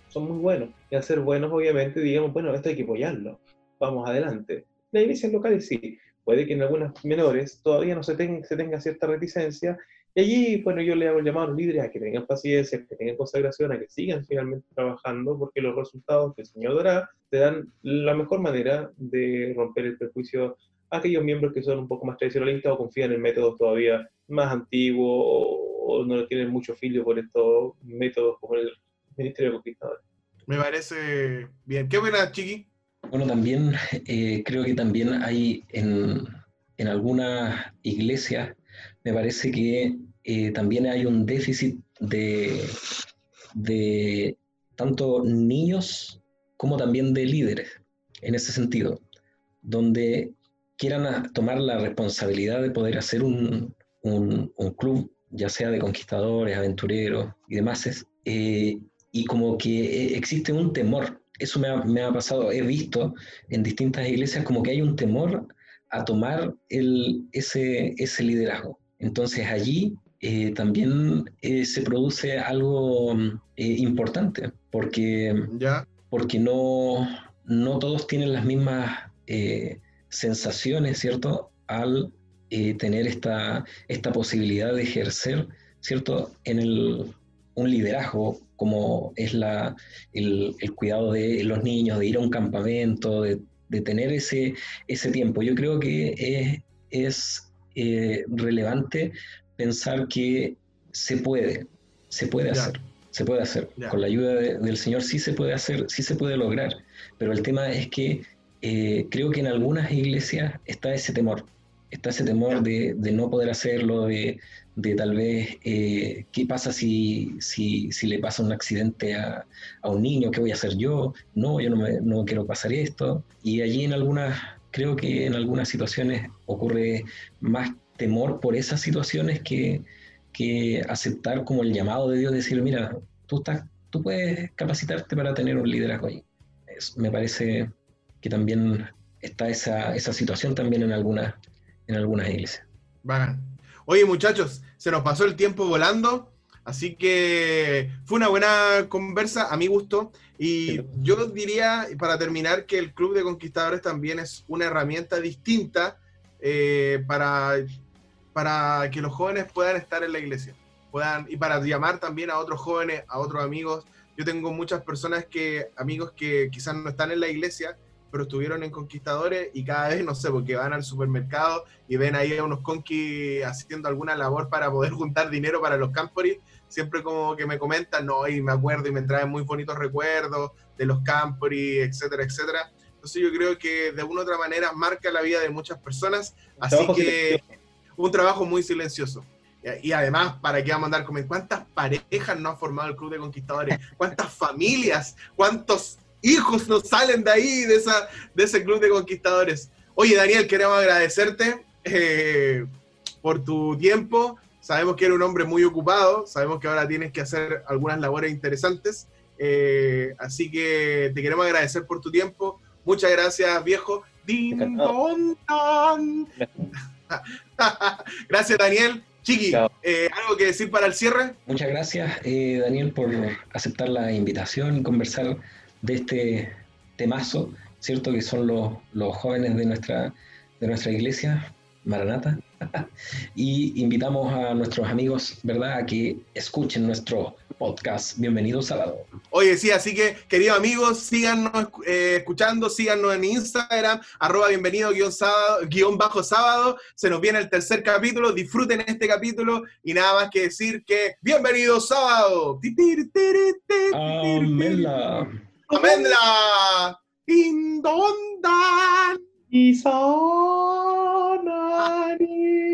son muy buenos. Y al ser buenos, obviamente, digamos, bueno, esto hay que apoyarlo. Vamos adelante. Las iglesias locales sí, puede que en algunas menores todavía no se, ten- se tenga cierta reticencia, y allí, bueno, yo le hago el llamado a los líderes a que tengan paciencia, que tengan consagración, a que sigan finalmente trabajando, porque los resultados que el Señor dará te dan la mejor manera de romper el prejuicio a aquellos miembros que son un poco más tradicionalistas o confían en métodos todavía más antiguos o, o no tienen mucho filio por estos métodos como el Ministerio de Conquistadores.
Me parece bien. ¿Qué opinas, Chiqui?
Bueno, también eh, creo que también hay en, en algunas iglesias, me parece que eh, también hay un déficit de, de tanto niños como también de líderes, en ese sentido, donde quieran tomar la responsabilidad de poder hacer un, un- un club, ya sea de conquistadores, aventureros y demás, eh, y como que eh, existe un temor. Eso me ha, me ha pasado, he visto en distintas iglesias como que hay un temor a tomar el, ese, ese liderazgo. Entonces allí eh, también eh, se produce algo mm, eh, importante, porque,
Ya.
porque no, no todos tienen las mismas eh, sensaciones, ¿cierto? Al tener esta, esta posibilidad de ejercer, ¿cierto? En el, un liderazgo como es la, el, el cuidado de los niños, de ir a un campamento, de, de tener ese, ese tiempo. Yo creo que es, es eh, relevante pensar que se puede, se puede hacer, se puede hacer. Con la ayuda de- del Señor sí se puede hacer, sí se puede lograr. Pero el tema es que eh, creo que en algunas iglesias está ese temor, está ese temor de, de no poder hacerlo, de, de tal vez eh, qué pasa si, si, si, le pasa un accidente a, a, un niño, qué voy a hacer yo, no, yo no, me, no quiero pasar esto. Y allí en algunas, creo que en algunas situaciones ocurre más temor por esas situaciones que, que aceptar como el llamado de Dios, decir, mira, tú, estás, tú puedes capacitarte para tener un liderazgo ahí. me parece que también está esa, esa situación también en algunas, en algunas iglesias.
Oye, muchachos, se nos pasó el tiempo volando, así que fue una buena conversa, a mi gusto. Y yo diría, para terminar, que el Club de Conquistadores también es una herramienta distinta eh, para, para que los jóvenes puedan estar en la iglesia. Puedan, y para llamar también a otros jóvenes, a otros amigos. Yo tengo muchas personas que, amigos que quizás no están en la iglesia, pero estuvieron en Conquistadores y cada vez, no sé, porque van al supermercado y ven ahí a unos conquis haciendo alguna labor para poder juntar dinero para los camporis, siempre como que me comentan, no, y me acuerdo y me traen muy bonitos recuerdos de los camporis, etcétera, etcétera. Entonces yo creo que de una u otra manera marca la vida de muchas personas, así que un trabajo muy silencioso. Y además, ¿para qué vamos a andar comentando? ¿Cuántas parejas no ha formado el Club de Conquistadores? ¿Cuántas familias? ¿Cuántos hijos nos salen de ahí, de, esa, de ese club de conquistadores. Oye, Daniel, queremos agradecerte eh, por tu tiempo. Sabemos que eres un hombre muy ocupado, sabemos que ahora tienes que hacer algunas labores interesantes, eh, así que te queremos agradecer por tu tiempo. Muchas gracias, viejo. gracias, Daniel. Chiqui, eh, ¿algo que decir para el cierre?
Muchas gracias, Daniel, por aceptar la invitación y conversar de este temazo, ¿cierto? Que son los, los jóvenes de nuestra, de nuestra iglesia, Maranata. y invitamos a nuestros amigos, ¿verdad?, a que escuchen nuestro podcast. Bienvenido sábado.
Oye, sí, así que, queridos amigos, síganos eh, escuchando, síganos en Instagram, arroba bienvenido guion, sábado, guion bajo sábado. Se nos viene el tercer capítulo, disfruten este capítulo y nada más que decir que bienvenido sábado.
Amela.
Amendla. Indondan.
money.